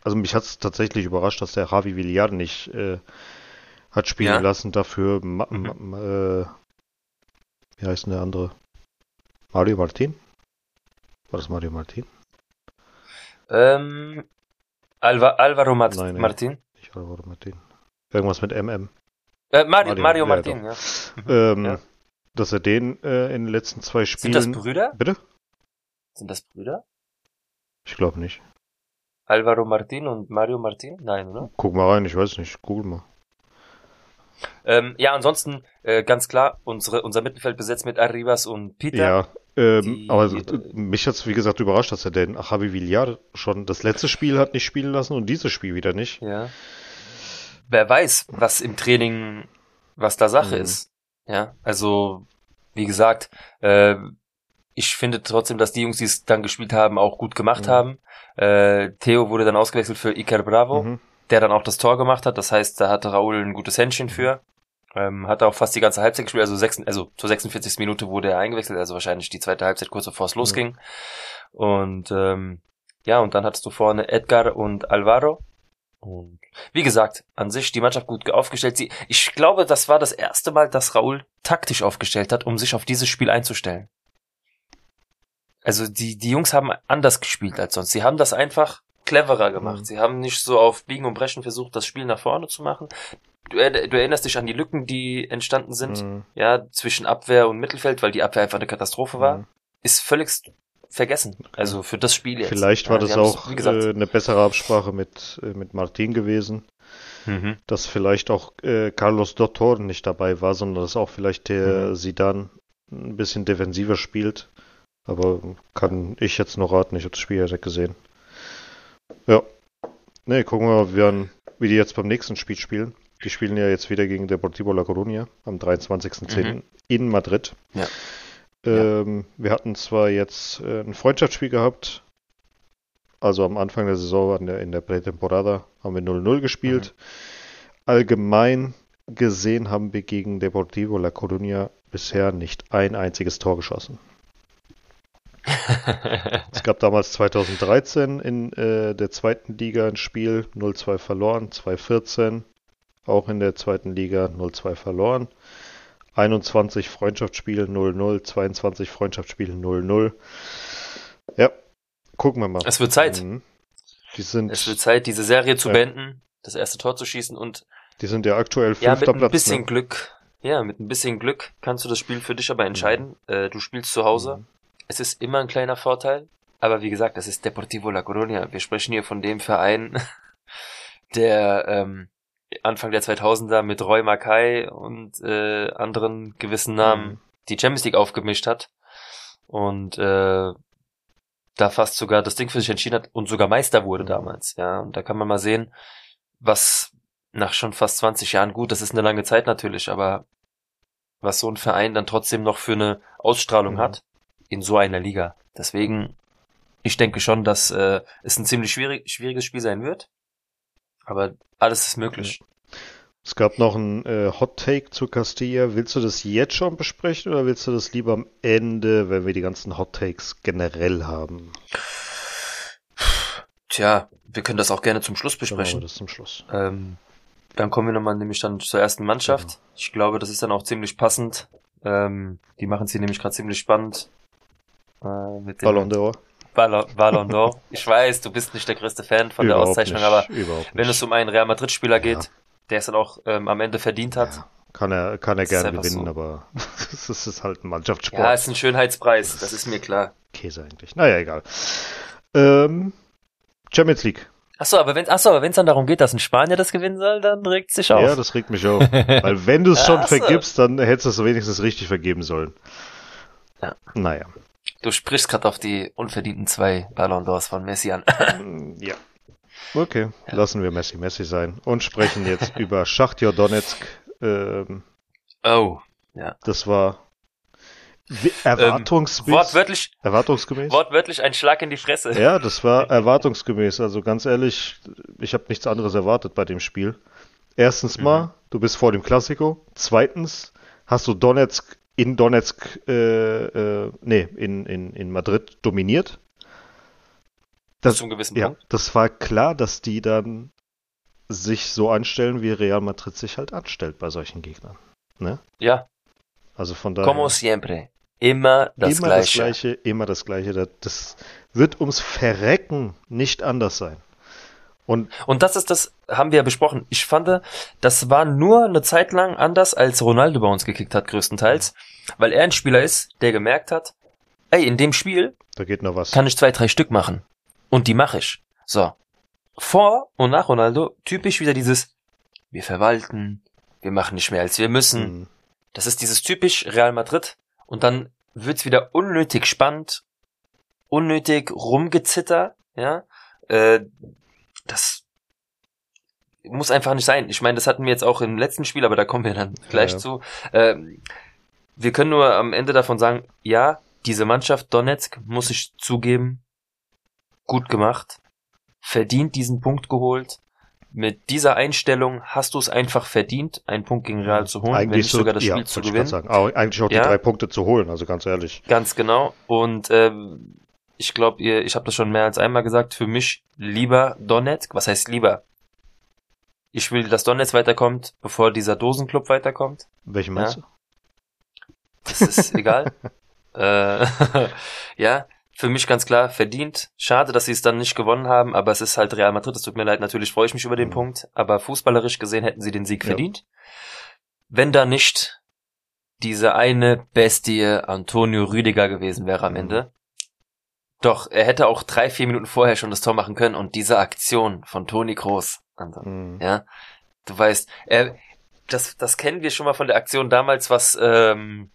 Also mich hat es tatsächlich überrascht, dass der Javi Villar nicht äh, hat spielen ja. lassen. Dafür, mhm. äh, wie heißt denn der andere? Mario Martin? War das Mario Martin? Ähm, Alva, Alvaro Mat Nein, Martin? Nicht Alvaro Martin. Irgendwas mit MM. Äh, Mario, Mario, Mario Martin, ja. ja. Ähm, ja dass er den äh, in den letzten zwei Spielen. Sind das Brüder? Bitte? Sind das Brüder? Ich glaube nicht. Alvaro Martin und Mario Martin? Nein, oder? Guck mal rein, ich weiß nicht. Google mal. Ähm, ja, ansonsten äh, ganz klar, unsere, unser Mittelfeld besetzt mit Arribas und Peter. Ja, ähm, die, aber äh, mich hat's wie gesagt überrascht, dass er den Javi Villar schon das letzte Spiel hat nicht spielen lassen und dieses Spiel wieder nicht. Ja. Wer weiß, was im Training, was da Sache mhm. ist. Ja, also wie gesagt, äh, ich finde trotzdem, dass die Jungs, die es dann gespielt haben, auch gut gemacht mhm. haben. Äh, Theo wurde dann ausgewechselt für Iker Bravo, mhm. der dann auch das Tor gemacht hat. Das heißt, da hatte Raul ein gutes Händchen für. Ähm, hat auch fast die ganze Halbzeit gespielt, also, sechs, also zur 46. Minute wurde er eingewechselt, also wahrscheinlich die zweite Halbzeit kurz bevor es mhm. losging. Und ähm, ja, und dann hattest du vorne Edgar und Alvaro. Und wie gesagt, an sich die Mannschaft gut aufgestellt. Sie, ich glaube, das war das erste Mal, dass Raul taktisch aufgestellt hat, um sich auf dieses Spiel einzustellen. Also die, die Jungs haben anders gespielt als sonst. Sie haben das einfach cleverer gemacht. Mhm. Sie haben nicht so auf Biegen und Brechen versucht, das Spiel nach vorne zu machen. Du, du erinnerst dich an die Lücken, die entstanden sind, mhm. ja, zwischen Abwehr und Mittelfeld, weil die Abwehr einfach eine Katastrophe war. Mhm. Ist völlig vergessen. Also für das Spiel jetzt. Vielleicht war ja, das auch äh, eine bessere Absprache mit, äh, mit Martin gewesen. Mhm. Dass vielleicht auch äh, Carlos Dottor nicht dabei war, sondern dass auch vielleicht der mhm. Sidan ein bisschen defensiver spielt. Aber kann ich jetzt noch raten, ich habe das Spiel ja nicht gesehen. Ja. Ne, gucken wir mal, wie die jetzt beim nächsten Spiel spielen. Die spielen ja jetzt wieder gegen Deportivo La Coruña am 23.10. Mhm. in Madrid. Ja. Ähm, ja. Wir hatten zwar jetzt äh, ein Freundschaftsspiel gehabt, also am Anfang der Saison in der, in der Prätemporada haben wir 0-0 gespielt. Mhm. Allgemein gesehen haben wir gegen Deportivo La Coruña bisher nicht ein einziges Tor geschossen. es gab damals 2013 in äh, der zweiten Liga ein Spiel, 0-2 verloren, 2014 auch in der zweiten Liga 0-2 verloren. 21 Freundschaftsspiele 0-0, 22 Freundschaftsspiele 0-0. Ja, gucken wir mal. Es wird Zeit. Mhm. Die sind, es wird Zeit, diese Serie zu ja. beenden, das erste Tor zu schießen und. Die sind ja aktuell fünfter ja, mit Platz. ein bisschen ne? Glück. Ja, mit ein bisschen Glück kannst du das Spiel für dich aber entscheiden. Mhm. Äh, du spielst zu Hause. Mhm. Es ist immer ein kleiner Vorteil. Aber wie gesagt, das ist Deportivo La Coruña. Wir sprechen hier von dem Verein, der ähm, Anfang der 2000er mit Roy Mackay und äh, anderen gewissen Namen mhm. die Champions League aufgemischt hat und äh, da fast sogar das Ding für sich entschieden hat und sogar Meister wurde mhm. damals. Ja, und da kann man mal sehen, was nach schon fast 20 Jahren, gut, das ist eine lange Zeit natürlich, aber was so ein Verein dann trotzdem noch für eine Ausstrahlung mhm. hat in so einer Liga. Deswegen, ich denke schon, dass äh, es ein ziemlich schwierig, schwieriges Spiel sein wird. Aber alles ist möglich. Es gab noch ein äh, Hot Take zu Castilla. Willst du das jetzt schon besprechen oder willst du das lieber am Ende, wenn wir die ganzen Hot Takes generell haben? Tja, wir können das auch gerne zum Schluss besprechen. Dann das zum Schluss. Ähm, dann kommen wir nochmal nämlich dann zur ersten Mannschaft. Genau. Ich glaube, das ist dann auch ziemlich passend. Ähm, die machen sie nämlich gerade ziemlich spannend. Äh, mit Ballon d'Or. Ballon, Ballon d'Or. Ich weiß, du bist nicht der größte Fan von überhaupt der Auszeichnung, nicht, aber wenn es um einen Real Madrid-Spieler geht, ja. der es dann auch ähm, am Ende verdient hat, ja. Kann er, kann er gerne gewinnen, so. aber es ist halt ein Mannschaftssport. Ja, ist ein Schönheitspreis, das ist mir klar. Käse eigentlich. Naja, egal. Ähm, Champions League. Achso, aber wenn achso, aber wenn es dann darum geht, dass ein Spanier das gewinnen soll, dann regt es sich auf. Ja, das regt mich auf. Weil wenn du es schon Ach so. vergibst, dann hättest du es wenigstens richtig vergeben sollen. Ja. Naja. Du sprichst gerade auf die unverdienten zwei Ballon d'Ors von Messi an. Mm, Ja. Okay, lassen wir Messi Messi sein und sprechen jetzt über Schachtjor Donetsk. Ähm, Oh. das war wi- erwartungsgemäß. Ähm, Wortwörtlich, erwartungsgemäß. wortwörtlich ein Schlag in die Fresse. Ja, das war erwartungsgemäß. Also ganz ehrlich, ich habe nichts anderes erwartet bei dem Spiel. Erstens Mhm. mal, du bist vor dem Klassiko. Zweitens hast du Donetsk in Donetsk, äh, äh, nee, in, in, in Madrid dominiert. Bis zum gewissen ja, Punkt. das war klar, dass die dann sich so anstellen, wie Real Madrid sich halt anstellt bei solchen Gegnern. Ja, Also von daher. como siempre. Immer das immer Gleiche. das Gleiche, immer das Gleiche. Das, das wird ums Verrecken nicht anders sein. Und Und das ist das, haben wir ja besprochen. Ich fand, das war nur eine Zeit lang anders, als Ronaldo bei uns gekickt hat, größtenteils. Weil er ein Spieler ist, der gemerkt hat, ey, in dem Spiel da geht noch was. kann ich zwei, drei Stück machen. Und die mache ich. So. Vor und nach Ronaldo, typisch wieder dieses, wir verwalten, wir machen nicht mehr als wir müssen. Mhm. Das ist dieses typisch Real Madrid. Und dann wird's wieder unnötig spannend, unnötig rumgezitter, ja. Äh, das muss einfach nicht sein. Ich meine, das hatten wir jetzt auch im letzten Spiel, aber da kommen wir dann gleich ja. zu. Ähm, wir können nur am Ende davon sagen, ja, diese Mannschaft Donetsk, muss ich zugeben, gut gemacht, verdient diesen Punkt geholt. Mit dieser Einstellung hast du es einfach verdient, einen Punkt gegen Real zu holen, wenn Eigentlich nicht so, sogar das ja, Spiel zu gewinnen. sagen. Eigentlich auch die Ja. drei Punkte zu holen, also ganz ehrlich. Ganz genau. Und ähm, ich glaube, ihr, ich habe das schon mehr als einmal gesagt, für mich lieber Donetsk. Was heißt lieber? Ich will, dass Donetsk weiterkommt, bevor dieser Dosenclub weiterkommt. Welchen meinst Ja. Das ist egal. Äh, ja, für mich ganz klar verdient. Schade, dass sie es dann nicht gewonnen haben, aber es ist halt Real Madrid. Es tut mir leid, natürlich freue ich mich über den Mhm. Punkt, aber fußballerisch gesehen hätten sie den Sieg Ja. verdient. Wenn da nicht diese eine Bestie Antonio Rüdiger gewesen wäre am Mhm. Ende. Doch, er hätte auch drei, vier Minuten vorher schon das Tor machen können und diese Aktion von Toni Kroos, Anton, du? Mhm. ja, du weißt, er, das, das kennen wir schon mal von der Aktion damals, was, ähm,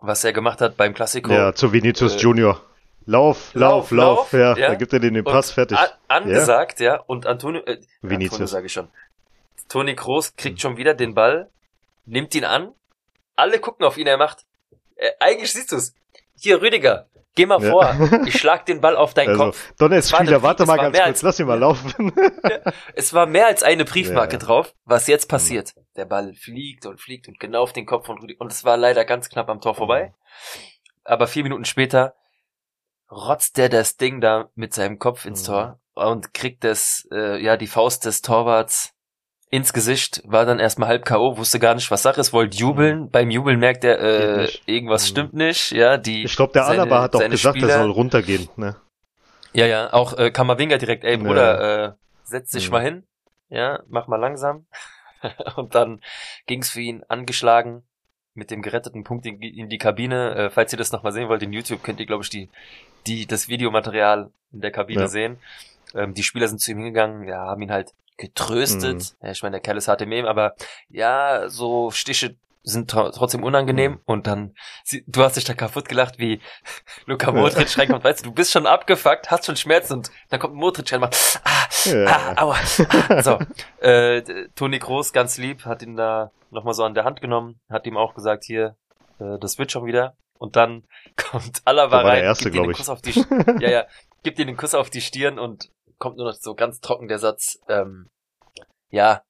was er gemacht hat beim Klassiko. Ja, zu Vinicius Äh, Junior. Lauf, Lauf, lauf, lauf. Ja, ja. da gibt er den, den Und Pass fertig. angesagt, ja. und Antonio, äh, Antonio Vinicius. sage ich schon. Toni Kroos kriegt schon wieder den Ball, nimmt ihn an, alle gucken auf ihn, er macht, äh, eigentlich siehst du's. Hier, Rüdiger, geh mal Ja. vor, ich schlag den Ball auf deinen Also, Kopf. Donetsk-Spieler, warte es mal ganz kurz, lass ihn mal laufen. Es war mehr als eine Briefmarke Ja, ja. drauf, was jetzt passiert. Der Ball fliegt und fliegt und genau auf den Kopf von Rüdiger. Und es war leider ganz knapp am Tor vorbei. Aber vier Minuten später rotzt der das Ding da mit seinem Kopf ins Mhm. Tor und kriegt das, äh, ja, die Faust des Torwarts ins Gesicht, war dann erstmal halb K.O., wusste gar nicht, was Sache ist, wollte jubeln. Beim Jubeln merkt er, Mhm. Äh, irgendwas Mhm. stimmt nicht, ja, die. Ich glaube, der seine- Alaba hat auch gesagt, Spieler- er soll runtergehen. Ne? Ja, ja, auch äh, Kamavinga direkt, ey Bruder, äh, setz dich Mhm. mal hin, ja, mach mal langsam. und dann ging's für ihn angeschlagen mit dem geretteten Punkt in, in die Kabine. Äh, falls ihr das nochmal sehen wollt, in YouTube könnt ihr, glaube ich, die, die, das Videomaterial in der Kabine Ja. sehen. Ähm, die Spieler sind zu ihm hingegangen, ja, haben ihn halt getröstet. Ja, ich meine, der Kerl ist hart im Leben, aber ja, so Stiche sind tro- trotzdem unangenehm Mhm. und dann, du hast dich da kaputt gelacht, wie Luka Modric reinkommt, weißt du, du bist schon abgefuckt, hast schon Schmerzen und dann kommt Modric rein macht, ah, Ja. ah, aua, ah. So, äh, Toni Groß, ganz lieb, hat ihn da nochmal so an der Hand genommen, hat ihm auch gesagt, hier, äh, das wird schon wieder. Und dann kommt Alaba der rein, Erste, gibt ihm den. Kuss auf die, ja, ja, gibt ihm den Kuss auf die Stirn und kommt nur noch so ganz trocken der Satz, ähm, ja,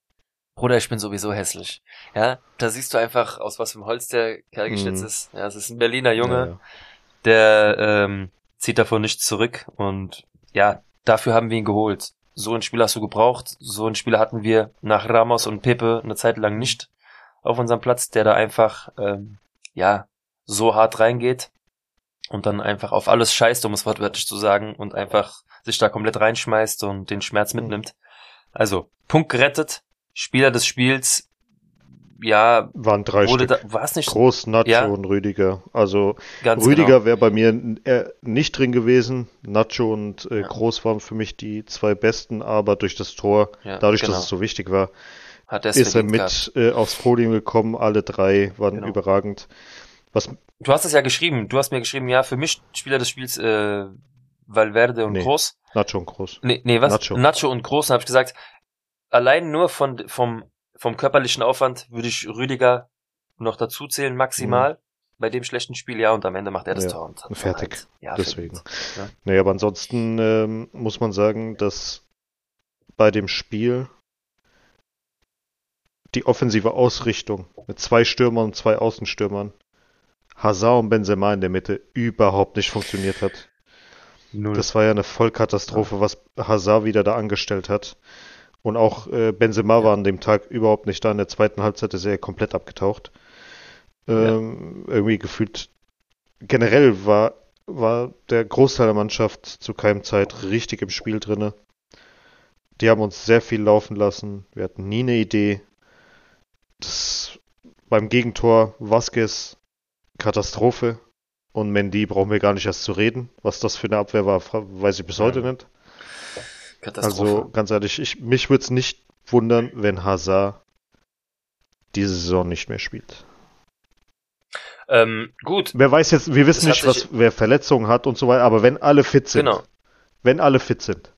Bruder, ich bin sowieso hässlich. Ja, da siehst du einfach, aus was für einem Holz der Kerl geschnitzt Mhm. ist. Ja, es ist ein Berliner Junge Ja, ja. der ähm, zieht davon nichts zurück und ja, dafür haben wir ihn geholt. So einen Spieler hast du gebraucht, so einen Spieler hatten wir nach Ramos und Pepe eine Zeit lang nicht auf unserem Platz, der da einfach ähm, ja so hart reingeht und dann einfach auf alles scheißt, um es wortwörtlich zu sagen, und einfach sich da komplett reinschmeißt und den Schmerz Mhm. mitnimmt. Also, Punkt gerettet, Spieler des Spiels, ja, Waren drei wurde Stück. da, war es nicht Groß, Nacho Ja. und Rüdiger. Also ganz Rüdiger genau. wäre bei mir äh, nicht drin gewesen. Nacho und äh, Ja. Groß waren für mich die zwei besten, aber durch das Tor, Ja, dadurch, genau. dass es so wichtig war, ist er mit äh, aufs Podium gekommen. Alle drei waren Genau. überragend. Was Du hast es ja geschrieben. Du hast mir geschrieben, ja, für mich Spieler des Spiels äh, Valverde und Nee. Groß. Nacho und Groß. Nee, nee, was? Nacho. Nacho, und Groß, habe ich gesagt. Allein nur von vom vom körperlichen Aufwand würde ich Rüdiger noch dazu zählen maximal. Bei dem schlechten Spiel, ja, und am Ende macht er das Mhm. Ja, Tor. Und fertig. halt- Ja, Deswegen. Ja. Naja, aber ansonsten ähm, muss man sagen, dass bei dem Spiel die offensive Ausrichtung mit zwei Stürmern und zwei Außenstürmern, Hazard und Benzema in der Mitte, überhaupt nicht funktioniert hat. Null. Das war ja eine Vollkatastrophe, was Hazard wieder da angestellt hat. Und auch äh, Benzema war an dem Tag überhaupt nicht da. In der zweiten Halbzeit ist er komplett abgetaucht. Ähm, Irgendwie gefühlt. Generell war, war der Großteil der Mannschaft zu keinem Zeit richtig im Spiel drinne. Die haben uns sehr viel laufen lassen. Wir hatten nie eine Idee. Das, beim Gegentor Vasquez Katastrophe. Und Mendy brauchen wir gar nicht erst zu reden. Was das für eine Abwehr war, weiß ich bis Ja. heute nicht. Katastrophe. Also ganz ehrlich, ich, mich würde es nicht wundern, wenn Hazard diese Saison nicht mehr spielt. ähm, gut, Wer weiß jetzt, wir wissen Das nicht, was wer Verletzungen hat und so weiter, aber wenn alle fit sind, genau. wenn alle fit sind,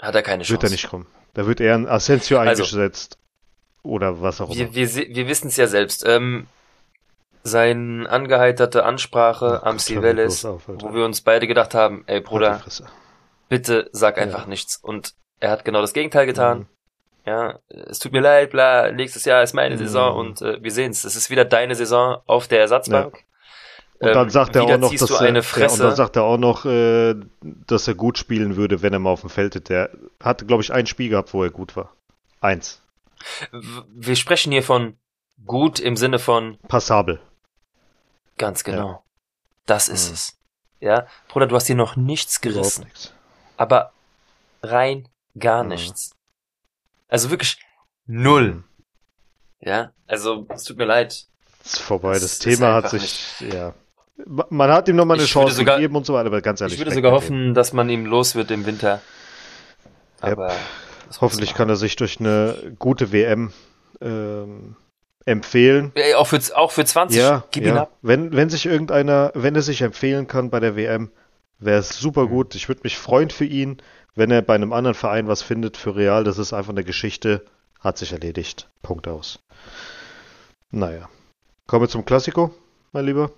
Hat er keine Chance. wird er nicht kommen. Da wird eher ein Asensio Also- eingesetzt oder was auch immer. Wir, wir, wir wissen es ja selbst. Ähm, seine angeheiterte Ansprache am auf, Alter. wo wir uns beide gedacht haben, ey Halt Bruder, bitte sag Ja. einfach nichts. Und er hat genau das Gegenteil getan. Mhm. Ja, es tut mir leid, bla, nächstes Jahr ist meine Mhm. Saison und äh, wir sehen es. Ist wieder deine Saison auf der Ersatzbank. Und dann Ähm, sagt er wieder auch noch, dass er, eine ja, und dann sagt er auch noch, äh, dass er gut spielen würde, wenn er mal auf dem Feld ist. Der hatte, glaube ich, ein Spiel gehabt, wo er gut war. Eins. Wir sprechen hier von gut im Sinne von Passabel. Ganz genau. Das ist Mhm. es. Ja, Bruder, du hast hier noch nichts gerissen. nichts. aber rein gar Mhm. nichts. Also wirklich null. Ja, also es tut mir leid. ist vorbei. Das Das, Thema hat sich, ja. Man hat ihm nochmal eine Ich Chance sogar- gegeben und so weiter, aber ganz ehrlich. ich würde sogar hoffen, dass man ihm los wird im Winter. Ja, Aber muss Hoffentlich kann er sich durch eine gute WM ähm, empfehlen. Ey, auch für auch für 20 Ja, gib ihn ja. ab. Wenn, wenn sich irgendeiner, wenn er sich empfehlen kann bei der WM, wäre es super Mhm. gut. Ich würde mich freuen für ihn, wenn er bei einem anderen Verein was findet für Real. Das ist einfach eine Geschichte. Hat sich erledigt. Punkt aus. Naja. Kommen wir zum Klassiko, mein Lieber.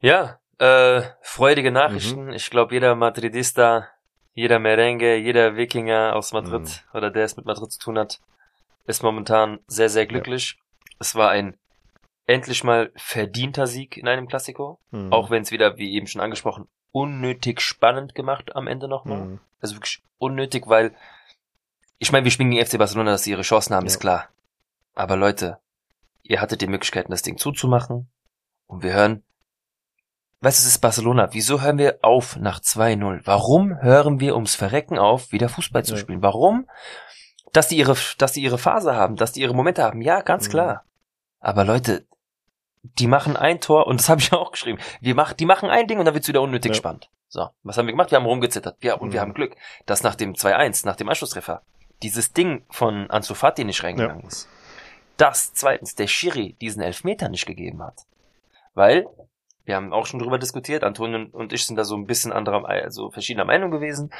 Ja, äh, freudige Nachrichten. Mhm. Ich glaube, jeder Madridista, jeder Merengue, jeder Wikinger aus Madrid Mhm. oder der es mit Madrid zu tun hat, ist momentan sehr, sehr glücklich. Es war ein endlich mal verdienter Sieg in einem Klassiko. Mhm. Auch wenn es wieder, wie eben schon angesprochen, unnötig spannend gemacht am Ende nochmal. Mhm. Also wirklich unnötig, weil ich meine, wir spielen gegen FC Barcelona, dass sie ihre Chancen haben, Ja. ist klar. Aber Leute, ihr hattet die Möglichkeiten, das Ding zuzumachen und wir hören, weißt du, es ist Barcelona. Wieso hören wir auf nach 2-0? Warum hören wir ums Verrecken auf, wieder Fußball zu Ja. spielen? Warum? Dass die ihre, dass die ihre Phase haben, dass die ihre Momente haben. Ja, ganz Mhm. klar. Aber Leute, die machen ein Tor und das habe ich ja auch geschrieben. Wir machen, die machen ein Ding und dann wird's wieder unnötig Ja. spannend. So, was haben wir gemacht? Wir haben rumgezittert. Ja, und wir Mhm. haben Glück, dass nach dem 2-1, nach dem Anschlusstreffer, dieses Ding von Ansu Fati nicht reingegangen ist. Dass zweitens der Schiri diesen Elfmeter nicht gegeben hat. Weil, wir haben auch schon drüber diskutiert, Antonio und ich sind da so ein bisschen anderer, also verschiedener Meinung gewesen.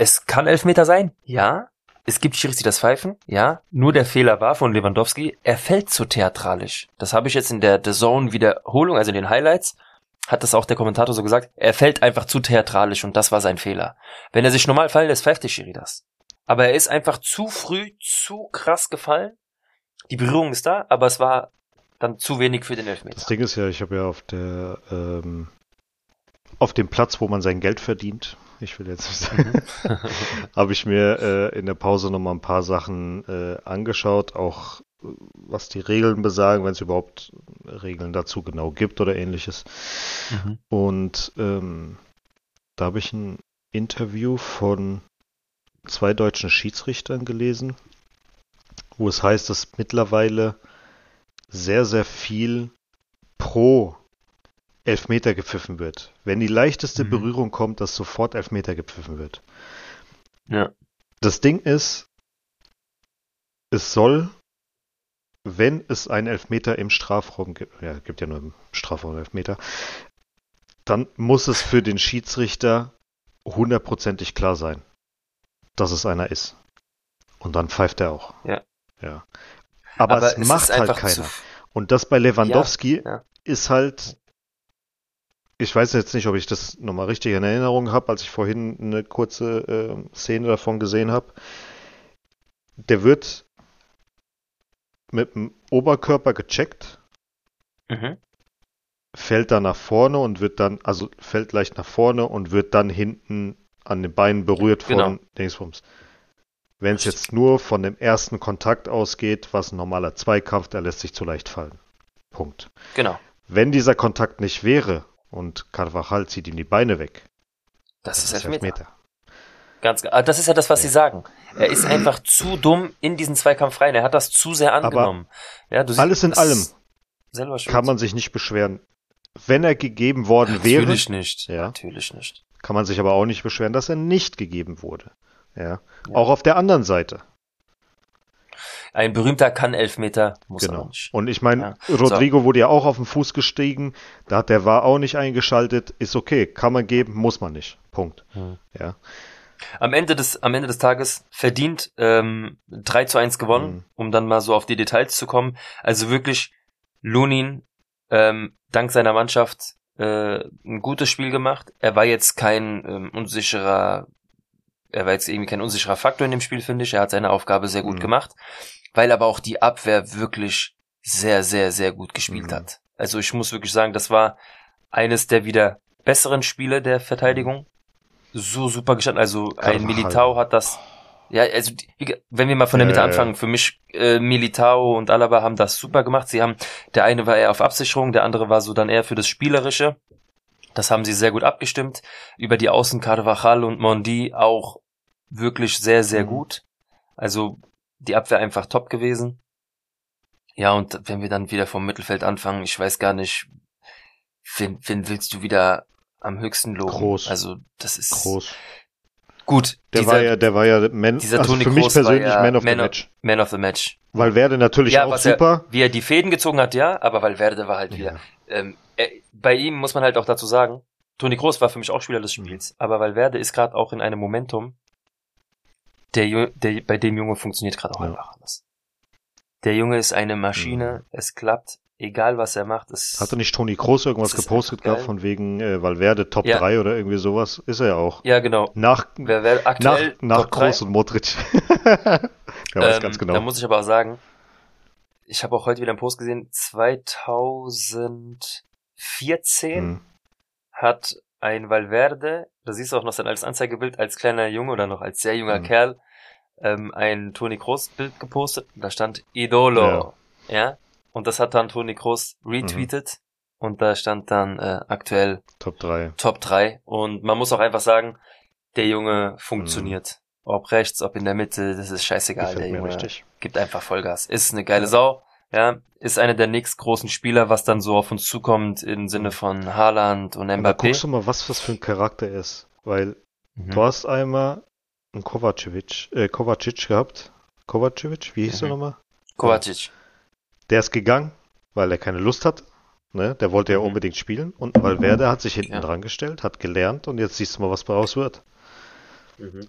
Es kann Elfmeter sein, ja. Es gibt Schiris, die das pfeifen, ja. Nur der Fehler war von Lewandowski, er fällt zu theatralisch. Das habe ich jetzt in der The Zone Wiederholung, also in den Highlights, hat das auch der Kommentator so gesagt, er fällt einfach zu theatralisch und das war sein Fehler. Wenn er sich normal fallen lässt, pfeift der Schiri das. Aber er ist einfach zu früh, zu krass gefallen. Die Berührung ist da, aber es war dann zu wenig für den Das Elfmeter. Ding ist ja, ich habe ja auf der ähm, auf dem Platz, wo man sein Geld verdient, ich will jetzt nicht sagen, habe ich mir äh, in der Pause noch mal ein paar Sachen äh, angeschaut, auch was die Regeln besagen, wenn es überhaupt Regeln dazu genau gibt oder ähnliches. Mhm. Und ähm, da habe ich ein Interview von zwei deutschen Schiedsrichtern gelesen. wo es heißt, dass mittlerweile sehr, sehr viel pro Elfmeter gepfiffen wird. Wenn die leichteste Mhm. Berührung kommt, dass sofort Elfmeter gepfiffen wird. Ja. Das Ding ist, es soll, wenn es einen Elfmeter im Strafraum gibt, ja, gibt ja nur im Strafraum Elfmeter, dann muss es für den Schiedsrichter hundertprozentig klar sein, dass es einer ist. Und dann pfeift er auch. Ja. Ja. Aber, es, macht ist halt keiner. Und das bei Lewandowski ja. ist halt, ich weiß jetzt nicht, ob ich das nochmal richtig in Erinnerung habe, als ich vorhin eine kurze äh, Szene davon gesehen habe. Der wird mit dem Oberkörper gecheckt, Mhm. fällt dann nach vorne und wird dann, also fällt leicht nach vorne und wird dann hinten an den Beinen berührt von Genau. Dingsbums. Wenn es jetzt nur von dem ersten Kontakt ausgeht, was ein normaler Zweikampf, der lässt sich zu leicht fallen. Punkt. Genau. Wenn dieser Kontakt nicht wäre und Carvajal zieht ihm die Beine weg, Das, ist ist Elfmeter. Ganz, ah, das ist ja das, was Sie sagen. Er ist einfach zu dumm in diesen Zweikampf rein. Er hat das zu sehr angenommen. ja, du siehst, Alles in das allem kann man sich nicht beschweren. Wenn er gegeben worden wäre, Natürlich nicht. Ja. Natürlich nicht. kann man sich aber auch nicht beschweren, dass er nicht gegeben wurde. Ja. Auch auf der anderen Seite. Ein berühmter kann Elfmeter, muss Genau. nicht. Und ich meine, Ja. Rodrigo wurde ja auch auf den Fuß gestiegen, da hat der war auch nicht eingeschaltet, ist okay, kann man geben, muss man nicht. Punkt. Hm. Ja. Am Ende des, am Ende des Tages verdient ähm, 3 zu 1 gewonnen, Mhm. um dann mal so auf die Details zu kommen. Also wirklich Lunin ähm, dank seiner Mannschaft äh, ein gutes Spiel gemacht. Er war jetzt kein ähm, unsicherer, er war jetzt irgendwie kein unsicherer Faktor in dem Spiel, finde ich. Er hat seine Aufgabe sehr gut Mhm. gemacht, weil aber auch die Abwehr wirklich sehr, sehr, sehr gut gespielt Mhm. hat. Also ich muss wirklich sagen, das war eines der wieder besseren Spiele der Verteidigung. So super gestanden. Also ein. Militao hat das. Ja, also wenn wir mal von der Mitte ja, anfangen, für mich äh, Militao und Alaba haben das super gemacht. Sie haben, der eine war eher auf Absicherung, der andere war so dann eher für das Spielerische. Das haben sie sehr gut abgestimmt. Über die Außen Carvajal und Mondi auch wirklich sehr, sehr Mhm. gut. Also die Abwehr einfach top gewesen. Ja, und wenn wir dann wieder vom Mittelfeld anfangen, ich weiß gar nicht, wen, wen willst du wieder am höchsten loben? Groß. Also das ist Groß. gut. Der dieser war ja, der war ja Man, dieser also Toni für mich persönlich ja Man of the Man of- Match. Man of the Match. Valverde natürlich Ja, auch was er- super. Wie er die Fäden gezogen hat, ja, aber Valverde war halt wieder. Ja. Ähm, er, bei ihm muss man halt auch dazu sagen, Toni Kroos war für mich auch Spieler des Mhm. Spiels, aber Valverde ist gerade auch in einem Momentum, der, der bei dem Junge funktioniert gerade auch Ja. einfach alles. Der Junge ist eine Maschine, es klappt, egal was er macht. Es, Hatte nicht Toni Kroos irgendwas gepostet gehabt von wegen äh, Valverde Top Ja. 3 oder irgendwie sowas? Ist er ja auch. ja, genau. Nach, nach, aktuell nach drei? Kroos und Modric. ja, weiß Ähm, ganz genau. Da muss ich aber auch sagen, ich habe auch heute wieder einen Post gesehen, 2014 Hm. hat ein Valverde, da siehst du auch noch sein altes Anzeigebild, als kleiner Junge oder noch als sehr junger Mhm. Kerl, ähm, ein Toni Kroos Bild gepostet. Da stand Idolo. Ja. Und das hat dann Toni Kroos retweetet. Und da stand dann äh, aktuell Top 3. Top 3. Und man muss auch einfach sagen, der Junge funktioniert. Ob rechts, ob in der Mitte, das ist scheißegal. Gefällt der Junge richtig. gibt einfach Vollgas. Ist eine geile Sau. Ja, ist einer der nächst großen Spieler, was dann so auf uns zukommt im Sinne von Haaland und Und da Mbappé. guckst du mal, was das für ein Charakter ist. Weil Mhm. du hast einmal einen Kovacevic, äh, Kovacic gehabt. Kovacevic, wie hieß Mhm. er nochmal? Kovacic. Der ist gegangen, weil er keine Lust hat. Ne? Der wollte ja Mhm. unbedingt spielen. Und Valverde hat sich hinten Ja. dran gestellt, hat gelernt und jetzt siehst du mal, was daraus wird.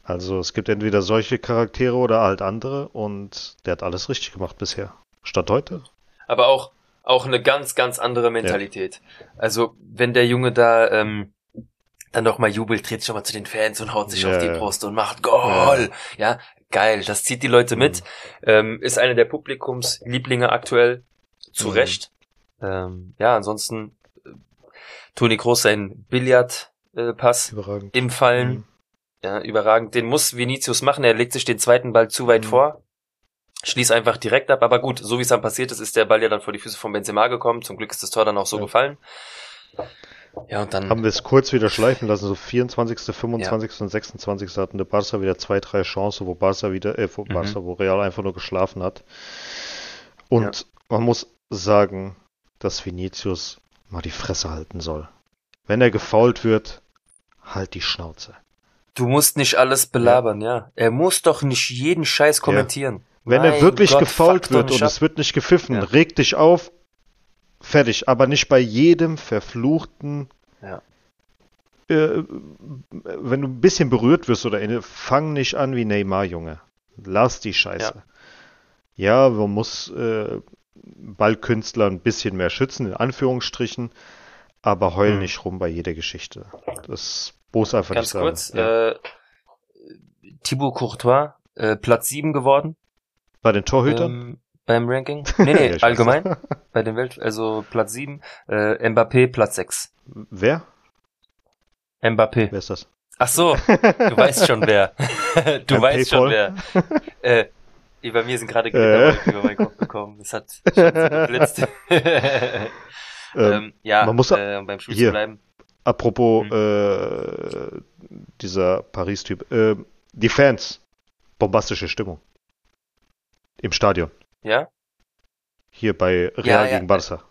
Also es gibt entweder solche Charaktere oder halt andere und der hat alles richtig gemacht bisher. Stand heute. Aber auch, auch eine ganz, ganz andere Mentalität. Also, wenn der Junge da ähm, dann doch mal jubelt, dreht schon mal zu den Fans und haut sich Ja, auf die ja. Brust und macht Goal. Ja, geil. Das zieht die Leute mit. Ähm, ist einer der Publikumslieblinge aktuell. Zu Mhm. Recht. Ähm, ja, ansonsten äh, Toni Kroos sein Billardpass Überragend. im Fallen. Mhm. Ja, überragend. Den muss Vinicius machen. Er legt sich den zweiten Ball zu weit Mhm. vor. Schließt einfach direkt ab. Aber gut, so wie es dann passiert ist, ist der Ball ja dann vor die Füße von Benzema gekommen. Zum Glück ist das Tor dann auch so Ja. gefallen. Ja, und dann. Haben wir es kurz wieder schleifen lassen, so 24., 25. Ja. und 26. hatten der Barca wieder zwei, drei Chancen, wo Barca wieder, äh, wo, mhm. Barca, wo Real einfach nur geschlafen hat. Und ja. man muss sagen, dass Vinicius mal die Fresse halten soll. Wenn er gefault wird, halt die Schnauze. Du musst nicht alles belabern, ja. ja. Er muss doch nicht jeden Scheiß kommentieren. Ja. Wenn mein er wirklich Gott, gefault wird und es wird nicht gepfiffen, ja. reg dich auf, fertig. Aber nicht bei jedem verfluchten. Ja. Äh, wenn du ein bisschen berührt wirst oder fang nicht an wie Neymar, Junge. Lass die Scheiße. Ja, man muss äh, Ballkünstler ein bisschen mehr schützen, in Anführungsstrichen, aber heul hm. nicht rum bei jeder Geschichte. Das muss einfach Ganz nicht kurz, ja. äh, Thibaut Courtois, äh, Platz 7 geworden. Bei den Torhütern? Ähm, beim Ranking? Nee, nee, ja, allgemein. bei den Welt, also Platz 7, äh, Mbappé Platz 6. Wer? Mbappé. Wer ist das? Ach so, du weißt schon wer. du Ein weißt schon wer. Äh, bei mir sind gerade äh. über meinen Kopf gekommen. Das hat schon geblitzt. ähm, ähm, ja, man muss äh, beim Spiel hier, bleiben. Apropos mhm. äh, dieser Paris-Typ. Äh, die Fans. Bombastische Stimmung. Im Stadion. Ja? Hier bei Real ja, ja. gegen Barca.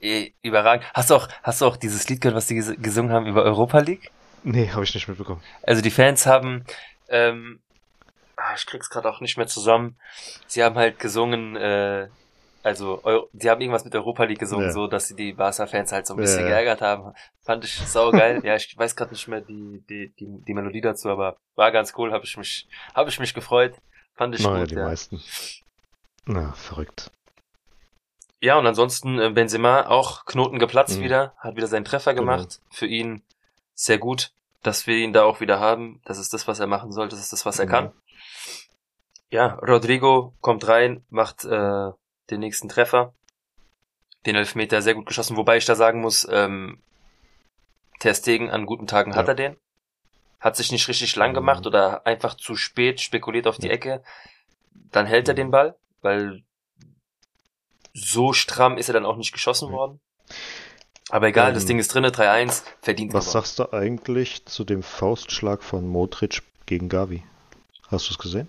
Äh, überragend. Hast du auch, hast du auch dieses Lied gehört, was die gesungen haben über Europa League? Nee, habe ich nicht mitbekommen. Also die Fans haben, ähm, ah, ich krieg's gerade auch nicht mehr zusammen. Sie haben halt gesungen, äh, also Euro, die haben irgendwas mit Europa League gesungen, ja. so dass sie die Barca-Fans halt so ein bisschen geärgert haben. Fand ich saugeil. ja, ich weiß gerade nicht mehr die, die, die, die Melodie dazu, aber war ganz cool, habe ich mich, habe ich mich gefreut. Fand ich naja, gut. die ja. meisten. Na, verrückt. Ja, und ansonsten äh, Benzema auch Knoten geplatzt mhm. wieder, hat wieder seinen Treffer genau. gemacht. Genau. Für ihn sehr gut, dass wir ihn da auch wieder haben. Das ist das, was er machen soll, das ist das, was er genau. kann. Ja, Rodrigo kommt rein, macht äh, den nächsten Treffer. Den Elfmeter sehr gut geschossen, wobei ich da sagen muss, ähm, Ter Stegen an guten Tagen ja. hat er den. Hat sich nicht richtig lang gemacht oder einfach zu spät spekuliert auf die Ecke. Dann hält er den Ball, weil so stramm ist er dann auch nicht geschossen worden. Aber egal, ähm, das Ding ist drinne, 3-1, verdient Was aber. sagst du eigentlich zu dem Faustschlag von Modric gegen Gavi? Hast du es gesehen?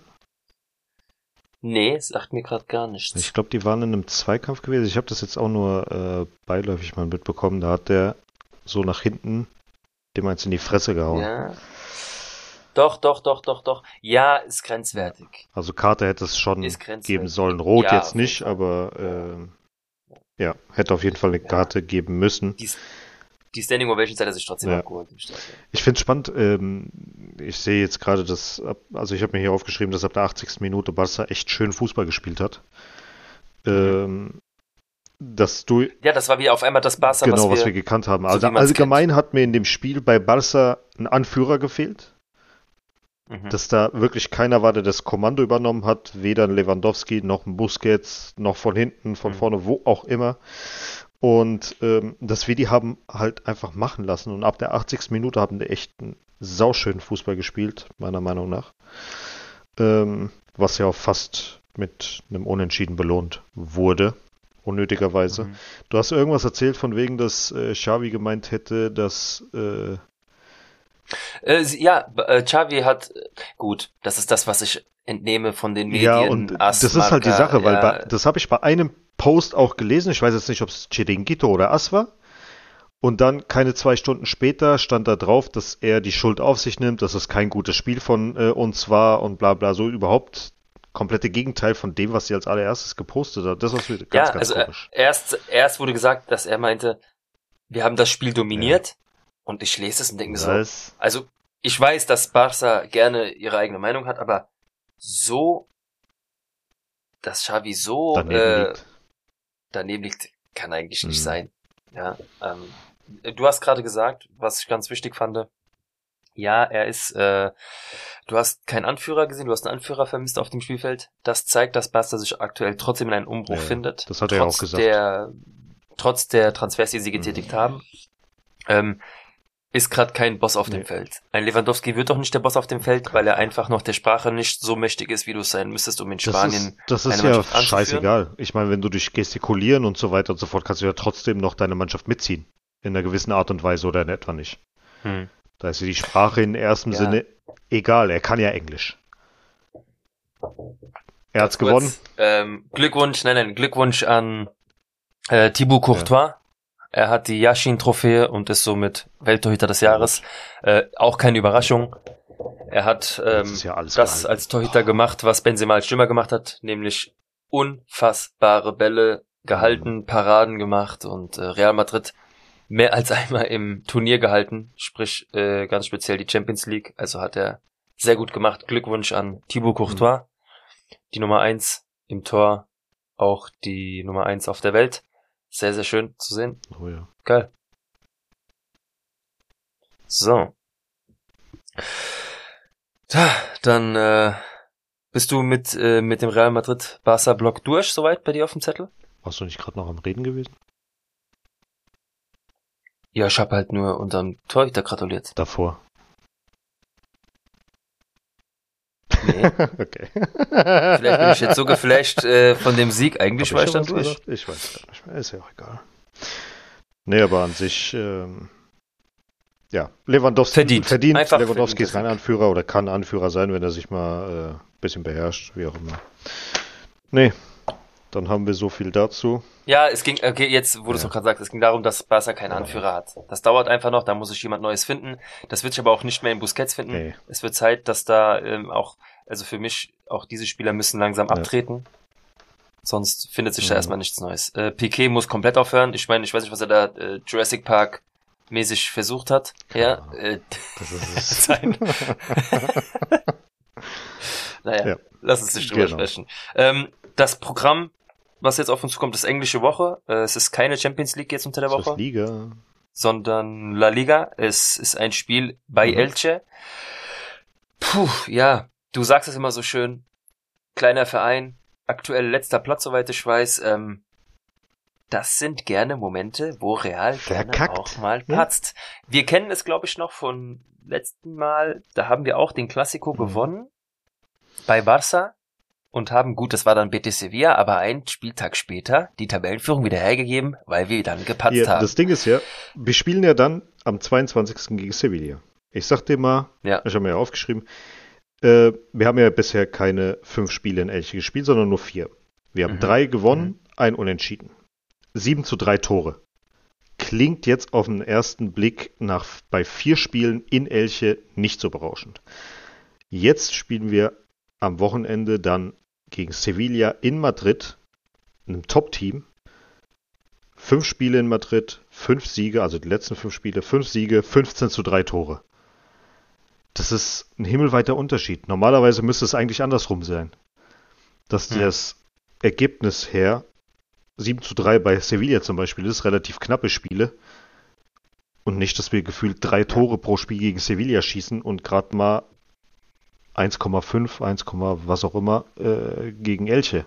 Nee, sagt mir gerade gar nichts. Ich glaube, die waren in einem Zweikampf gewesen. Ich habe das jetzt auch nur äh, beiläufig mal mitbekommen. Da hat der so nach hinten dem eins in die Fresse gehauen. Ja. Doch, doch, doch, doch, doch. Ja, ist grenzwertig. Also Karte hätte es schon geben sollen. Rot ja, jetzt nicht, aber äh, ja, hätte auf jeden Fall eine Karte ja. geben müssen. Die, die Standing Ovation hat er sich trotzdem ja. abgeholt. Ich finde es spannend, ähm, ich sehe jetzt gerade, dass, also ich habe mir hier aufgeschrieben, dass ab der 80. Minute Barca echt schön Fußball gespielt hat. Ähm, dass du. Ja, das war wie auf einmal das Barca, genau, was, wir, was wir gekannt haben. Also so allgemein kennt. hat mir in dem Spiel bei Barca ein Anführer gefehlt. Mhm. Dass da wirklich keiner war, der das Kommando übernommen hat, weder ein Lewandowski noch ein Busquets, noch von hinten, von mhm. vorne, wo auch immer. Und ähm, dass wir die haben halt einfach machen lassen. Und ab der 80. Minute haben die echt einen sauschönen Fußball gespielt, meiner Meinung nach. Ähm, was ja auch fast mit einem Unentschieden belohnt wurde, unnötigerweise. Mhm. Du hast irgendwas erzählt von wegen, dass äh, Xavi gemeint hätte, dass äh, äh, ja, äh, Xavi hat, gut, das ist das, was ich entnehme von den Medien. Ja, und Asmarka, das ist halt die Sache, weil ja, bei, das habe ich bei einem Post auch gelesen. Ich weiß jetzt nicht, ob es Chiringuito oder As war. Und dann, keine zwei Stunden später, stand da drauf, dass er die Schuld auf sich nimmt, dass es kein gutes Spiel von äh, uns war und bla bla. So überhaupt komplette Gegenteil von dem, was sie als allererstes gepostet hat. Das ist ganz, ja, ganz also, äh, komisch. Erst, erst wurde gesagt, dass er meinte, wir haben das Spiel dominiert. Ja. Und ich lese es und denke mir so, also ich weiß, dass Barca gerne ihre eigene Meinung hat, aber so, dass Xavi so daneben äh, liegt daneben liegt, kann eigentlich nicht mhm. sein. Ja, ähm, du hast gerade gesagt, was ich ganz wichtig fand. Ja, er ist, äh, du hast keinen Anführer gesehen, du hast einen Anführer vermisst auf dem Spielfeld. Das zeigt, dass Basta sich aktuell trotzdem in einen Umbruch ja, findet. Das hat er auch gesagt. Der, trotz der Transfers, die sie getätigt mhm. haben. Ähm, ist gerade kein Boss auf nee. dem Feld. Ein Lewandowski wird doch nicht der Boss auf dem Feld, weil er einfach noch der Sprache nicht so mächtig ist, wie du es sein müsstest, um in Spanien Das ist, das ist ja scheißegal. Ich meine, wenn du durch Gestikulieren und so weiter und so fort kannst du ja trotzdem noch deine Mannschaft mitziehen. in einer gewissen Art und Weise oder in etwa nicht. Hm. Da ist die Sprache in erstem Ja. Sinne egal, er kann ja Englisch. Er hat's Kurz, gewonnen. Ähm, Glückwunsch, nein, nein, Glückwunsch an äh, Thibaut Courtois. Er hat die Yashin-Trophäe und ist somit Welttorhüter des Jahres. Äh, auch keine Überraschung. Er hat ähm, Das ja das gehalten. als Torhüter gemacht, was Benzema als Stürmer gemacht hat, nämlich unfassbare Bälle gehalten, Paraden gemacht und äh, Real Madrid mehr als einmal im Turnier gehalten, sprich äh, ganz speziell die Champions League. Also hat er sehr gut gemacht. Glückwunsch an Thibaut Courtois, die Nummer eins im Tor, auch die Nummer eins auf der Welt. Sehr, sehr schön zu sehen. Oh ja. Geil. So. Ja, Dann äh, bist du mit, äh, mit dem Real Madrid Barca Block durch, soweit bei dir auf dem Zettel? Warst du nicht gerade noch am Reden gewesen? Ja, ich hab halt nur unserem Torhüter gratuliert. Davor. Nee. okay. Vielleicht bin ich jetzt so geflasht äh, von dem Sieg. Eigentlich Hab war ich dann durch. gesagt? Ich weiß gar nicht mehr. Ist ja auch egal. Nee, aber an sich, ähm, ja, Lewandowski Verdient. verdient. Einfach Lewandowski verdient ist kein Anführer oder kann Anführer sein, wenn er sich mal äh, ein bisschen beherrscht, wie auch immer. Nee, dann haben wir so viel dazu. Ja, es ging, okay, jetzt, wo du es Ja. gerade sagst, es ging darum, dass Barca keinen Anführer hat. Das dauert einfach noch, da muss ich jemand Neues finden. Das wird sich aber auch nicht mehr in Busquets finden. Nee. Es wird Zeit, dass da ähm, auch, also für mich, auch diese Spieler müssen langsam Ja. abtreten. Sonst findet sich da Mhm. erstmal nichts Neues. Äh, Piquet muss komplett aufhören. Ich meine, ich weiß nicht, was er da äh, Jurassic Park mäßig versucht hat. Keine Ja, äh, Das ist es. sein. naja, Ja. lass uns nicht drüber Genau. sprechen. Ähm, das Programm, was jetzt auf uns zukommt, ist englische Woche. Äh, es ist keine Champions League jetzt unter der Woche, Liga. sondern La Liga. Es ist ein Spiel bei Mhm. Elche. Puh, ja, du sagst es immer so schön. Kleiner Verein, aktuell letzter Platz, soweit ich weiß. Ähm, das sind gerne Momente, wo Real gerne Verkackt. auch mal patzt. Wir kennen es, glaube ich, noch von letzten Mal. Da haben wir auch den Classico Mhm. gewonnen bei Barça und haben, gut, das war dann Betis Sevilla, aber einen Spieltag später die Tabellenführung wieder hergegeben, weil wir dann gepatzt Ja, haben. das Ding ist ja, wir spielen ja dann am 22. gegen Sevilla. Ich sag dir mal, Ja. ich habe mir ja aufgeschrieben, äh, wir haben ja bisher keine fünf Spiele in Elche gespielt, sondern nur vier. Wir haben Mhm. drei gewonnen, ein Unentschieden. Sieben zu drei Tore. Klingt jetzt auf den ersten Blick nach bei vier Spielen in Elche nicht so berauschend. Jetzt spielen wir am Wochenende dann gegen Sevilla in Madrid, einem Top-Team. Fünf Spiele in Madrid, fünf Siege, also die letzten fünf Spiele, fünf Siege, 15 zu drei Tore. Das ist ein himmelweiter Unterschied. Normalerweise müsste es eigentlich andersrum sein. Dass Hm. das Ergebnis her 7 zu 3 bei Sevilla zum Beispiel ist, relativ knappe Spiele. Und nicht, dass wir gefühlt drei Tore pro Spiel gegen Sevilla schießen und gerade mal 1,5, 1, was auch immer äh, gegen Elche.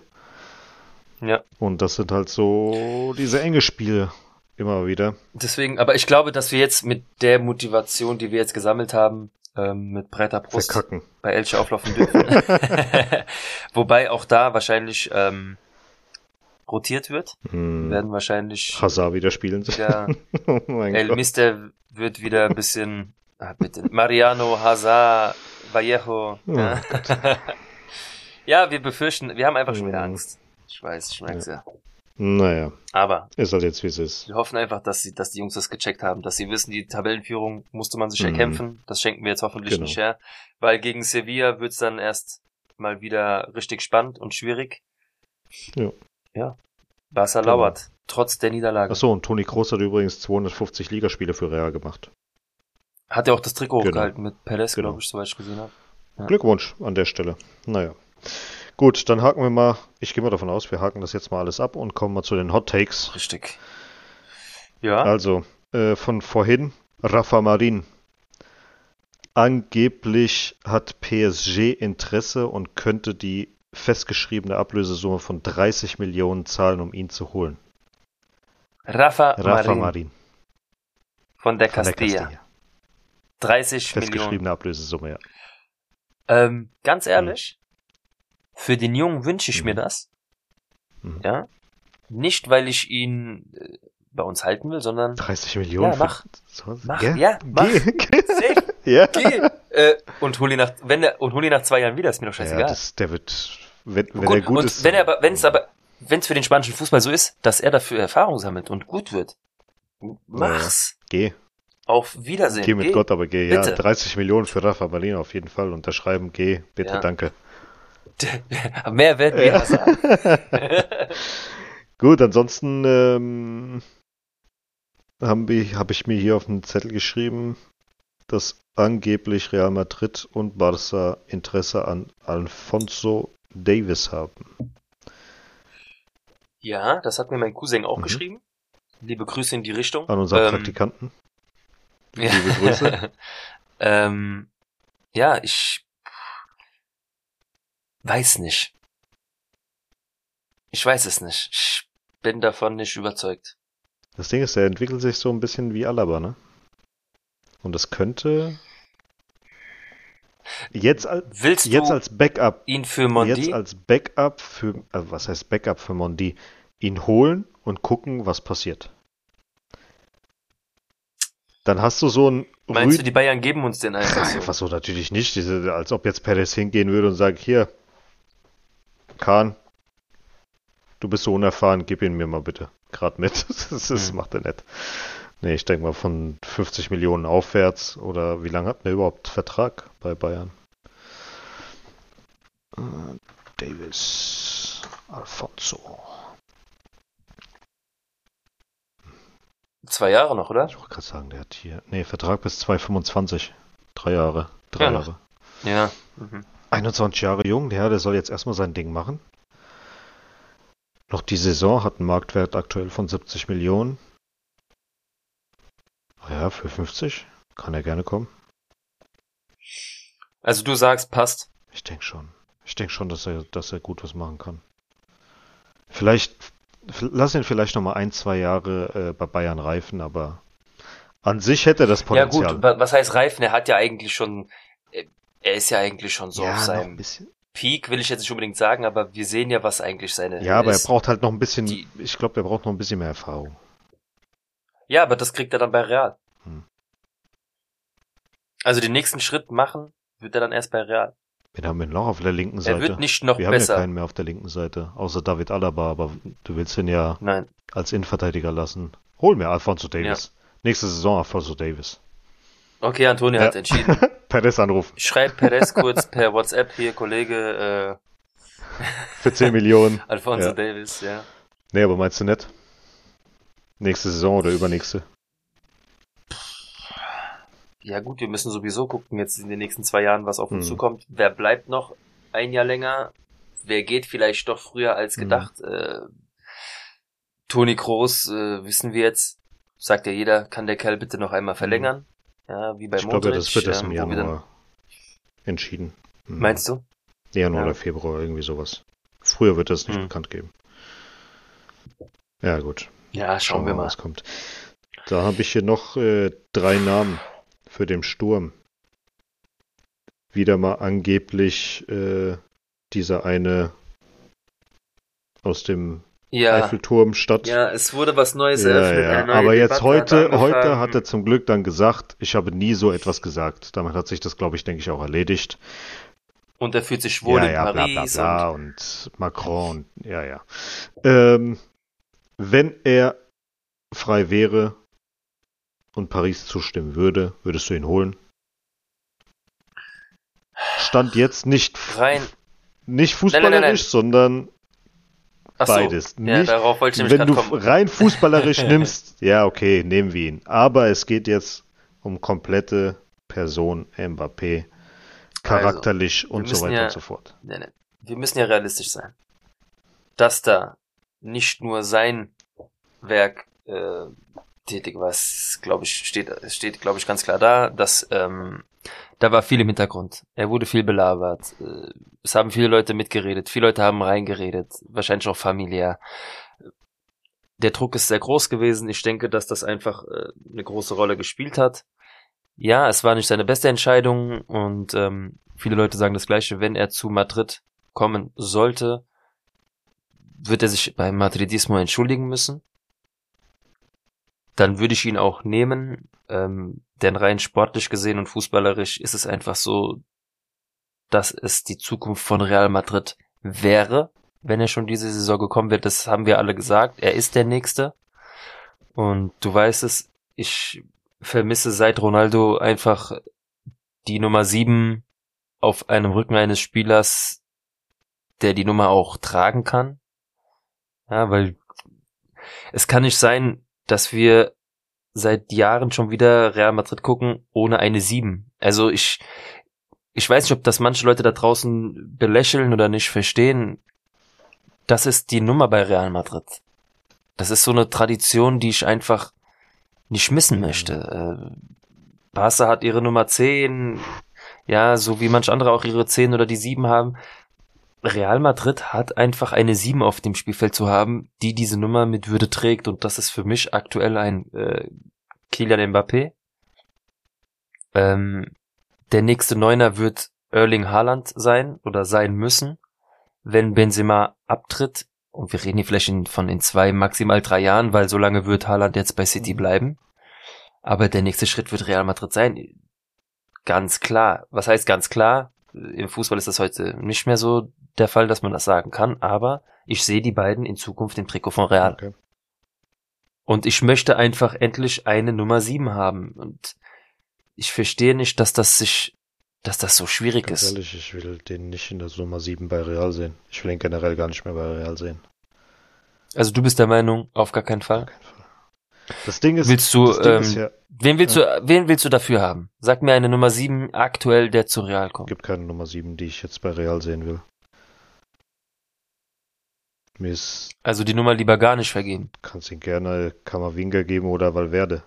Ja. Und das sind halt so diese enge Spiele immer wieder. Deswegen, aber ich glaube, dass wir jetzt mit der Motivation, die wir jetzt gesammelt haben, ähm, mit breiter Brust Verkacken. bei Elche auflaufen dürfen. Wobei auch da wahrscheinlich ähm, rotiert wird. Wir Hm. werden wahrscheinlich Hazard wieder spielen. wieder oh mein El Gott. Mister wird wieder ein bisschen ah, bitte Mariano, Hazard, Vallejo. Oh Ja. ja, wir befürchten, wir haben einfach schon wieder Mhm. Angst. Ich weiß, ich merk's ja. Naja, Aber ist halt jetzt wie es ist. wir hoffen einfach, dass, sie, dass die Jungs das gecheckt haben, dass sie wissen, die Tabellenführung musste man sich Mhm. erkämpfen. Das schenken wir jetzt hoffentlich Genau. nicht her. Weil gegen Sevilla wird's dann erst mal wieder richtig spannend und schwierig. Ja. Ja. Barca Genau. lauert, trotz der Niederlage. Achso, und Toni Kroos hat übrigens 250 Ligaspiele für Real gemacht. Hat er auch das Trikot Genau. hochgehalten mit Perez, Genau. glaube ich, soweit ich gesehen habe. Ja. Glückwunsch an der Stelle. Naja. Gut, dann haken wir mal, ich gehe mal davon aus, wir haken das jetzt mal alles ab und kommen mal zu den Hot Takes. Richtig. Ja. Also, äh, von vorhin, Rafa Marin. Angeblich hat PSG Interesse und könnte die festgeschriebene Ablösesumme von 30 Millionen zahlen, um ihn zu holen. Rafa, Rafa Marin, Marin von der von der Castilla. Castilla. 30 Millionen. Festgeschriebene Ablösesumme, ja. Ähm, ganz ehrlich, für den Jungen wünsche ich Mhm. mir das. Mhm. Ja. Nicht, weil ich ihn, äh, bei uns halten will, sondern 30 Millionen. Ja, mach. Für, mach, Gell? ja, mach. Geh. safe, ja. geh. Äh, und hol ihn nach, wenn er, und hol ihn nach zwei Jahren wieder, ist mir doch ja, scheißegal. das, der wird, wenn, wenn gut, er gut und ist. wenn er aber, wenn es aber, wenn es für den spanischen Fußball so ist, dass er dafür Erfahrung sammelt und gut wird, mach's. Geh, Auf Wiedersehen. geh mit Geh. Gott, aber geh. Ja, Bitte. 30 Millionen für Rafa Berlin auf jeden Fall unterschreiben. Geh, bitte, Ja. danke. Mehr werden wir Ja. sagen. Gut, ansonsten ähm, habe ich, hab ich mir hier auf den Zettel geschrieben, dass angeblich Real Madrid und Barca Interesse an Alfonso Davis haben. Ja, das hat mir mein Cousin auch Mhm. geschrieben. Liebe Grüße in die Richtung. An unseren Ähm, Praktikanten. Ja. Liebe Grüße. ähm, ja, ich weiß nicht. Ich weiß es nicht. Ich bin davon nicht überzeugt. Das Ding ist, er entwickelt sich so ein bisschen wie Alaba, ne? Und das könnte jetzt, al- Willst jetzt du als Backup ihn für Mondi? jetzt als Backup für, äh, was heißt Backup für Mondi, ihn holen und gucken, was passiert. Dann hast du so ein Meinst du, Rü- die Bayern geben uns den einfach so? Einfach so natürlich nicht, diese, als ob jetzt Perez hingehen würde und sagt, hier, Kahn, du bist so unerfahren, gib ihn mir mal bitte gerade mit. Das, das Hm. macht er nicht. Nee, ich denke mal von 50 Millionen aufwärts oder wie lange hat er überhaupt Vertrag bei Bayern? Äh, Davis Alfonso. Zwei Jahre noch, oder? Ich wollte gerade sagen, der hat hier. Nee, Vertrag bis 2025. Drei Jahre. Drei Ja, noch. Jahre. Ja. Mhm. 21 Jahre jung, ja, der soll jetzt erstmal sein Ding machen. Noch die Saison hat einen Marktwert aktuell von 70 Millionen. Ah Ja, für 50 kann er gerne kommen. Also du sagst, passt. Ich denke schon. Ich denke schon, dass er, dass er gut was machen kann. Vielleicht, lass ihn vielleicht noch mal ein, zwei Jahre äh, bei Bayern reifen, aber an sich hätte er das Ja Potenzial. gut, wa- was heißt reifen? Er hat ja eigentlich schon, äh, er ist ja eigentlich schon so ja, auf seinem. Peak, will ich jetzt nicht unbedingt sagen, aber wir sehen ja, was eigentlich seine Ja, aber er ist. braucht halt noch ein bisschen, Die- ich glaube, der braucht noch ein bisschen mehr Erfahrung. Ja, aber das kriegt er dann bei Real. Hm. Also den nächsten Schritt machen wird er dann erst bei Real. Wen haben wir noch auf der linken Seite? Er wird nicht noch Wir haben ja besser. keinen mehr auf der linken Seite, außer David Alaba, aber du willst ihn ja Nein. als Innenverteidiger lassen. Hol mir Alfonso Davis. Nächste Saison Alfonso Davis. Okay, Antonio Ja. hat entschieden. Perez anrufen. Ich schreibe Perez kurz per WhatsApp hier, Kollege Für 10 Millionen. äh, Alfonso Ja. Davis, ja. Nee, aber meinst du nicht? Nächste Saison oder übernächste? Ja gut, wir müssen sowieso gucken jetzt in den nächsten zwei Jahren, was auf uns Hm. zukommt. Wer bleibt noch ein Jahr länger? Wer geht vielleicht doch früher als Hm. gedacht? Äh, Toni Kroos, äh, wissen wir jetzt, sagt ja jeder, kann der Kerl bitte noch einmal verlängern? Ja, wie bei Hm. ich glaube, Modric. das wird erst im ähm, wir dann- Januar entschieden. Hm. Meinst du? Januar Ja. oder Februar, irgendwie sowas. Früher wird es nicht Hm. bekannt geben. Ja, gut. Ja, schauen wir mal. was kommt. Da habe ich hier noch äh, drei Namen für den Sturm. Wieder mal angeblich äh, dieser eine aus dem Ja, Eiffelturm Stadt. ja, es wurde was Neues Ja, eröffnet. ja. neue Aber jetzt heute, hat heute hat er zum Glück dann gesagt, ich habe nie so etwas gesagt. Damit hat sich das, glaube ich, denke ich, auch erledigt. Und er fühlt sich wohl ja, in ja, bla Paris. bla bla und, Macron und ja, ja. Ähm, wenn er frei wäre und Paris zustimmen würde, würdest du ihn holen? Stand jetzt nicht, rein. nicht nein, fußballerisch, nein. sondern so. beides. Ja, nicht, darauf wollte ich wenn du kommen. rein fußballerisch nimmst, ja, okay, nehmen wir ihn. Aber es geht jetzt um komplette Person Mbappé, charakterlich und so weiter ja- und so fort. Wir müssen ja realistisch sein. Dass da nicht nur sein Werk äh, tätig war, es, glaube ich, steht, steht, glaube ich, ganz klar da, dass ähm, da war viel im Hintergrund. Er wurde viel belabert. Äh, es haben viele Leute mitgeredet, viele Leute haben reingeredet, wahrscheinlich auch familiär. Der Druck ist sehr groß gewesen. Ich denke, dass das einfach äh, eine große Rolle gespielt hat. Ja, es war nicht seine beste Entscheidung und ähm, viele Leute sagen das Gleiche. Wenn er zu Madrid kommen sollte, wird er sich beim Madridismo entschuldigen müssen. Dann würde ich ihn auch nehmen. Ähm, denn rein sportlich gesehen und fußballerisch ist es einfach so, dass es die Zukunft von Real Madrid wäre, wenn er schon diese Saison gekommen wird. Das haben wir alle gesagt. Er ist der Nächste. Und du weißt es, ich vermisse seit Ronaldo einfach die Nummer sieben auf einem Rücken eines Spielers, der die Nummer auch tragen kann. Ja, weil es kann nicht sein, dass wir seit Jahren schon wieder Real Madrid gucken ohne eine sieben. Also ich, ich weiß nicht, ob das manche Leute da draußen belächeln oder nicht verstehen. Das ist die Nummer bei Real Madrid. Das ist so eine Tradition, die ich einfach nicht missen möchte. Äh, Barca hat ihre Nummer 10, ja, so wie manch andere auch ihre 10 oder die 7 haben. Real Madrid hat einfach eine 7 auf dem Spielfeld zu haben, die diese Nummer mit Würde trägt und das ist für mich aktuell ein äh, Kylian Mbappé. Ähm, der nächste Neuner wird Erling Haaland sein oder sein müssen, wenn Benzema abtritt. Und wir reden hier vielleicht in, von in zwei, maximal drei Jahren, weil so lange wird Haaland jetzt bei City bleiben. Aber der nächste Schritt wird Real Madrid sein. Ganz klar. Was heißt ganz klar? Im Fußball ist das heute nicht mehr so der Fall, dass man das sagen kann, aber ich sehe die beiden in Zukunft im Trikot von Real. Okay. Und ich möchte einfach endlich eine Nummer 7 haben. Und ich verstehe nicht, dass das sich, dass das so schwierig Ganz ist. Ehrlich, ich will den nicht in der Nummer 7 bei Real sehen. Ich will ihn generell gar nicht mehr bei Real sehen. Also du bist der Meinung, auf gar keinen Fall? Auf keinen Fall. Das Ding ist, willst du, ähm, ist ja, wen willst ja. du, wen willst du dafür haben? Sag mir eine Nummer 7 aktuell, der zu Real kommt. Es gibt keine Nummer 7, die ich jetzt bei Real sehen will. Mir ist also die Nummer lieber gar nicht vergeben. Kannst ihn gerne Kammerwinger geben oder Valverde.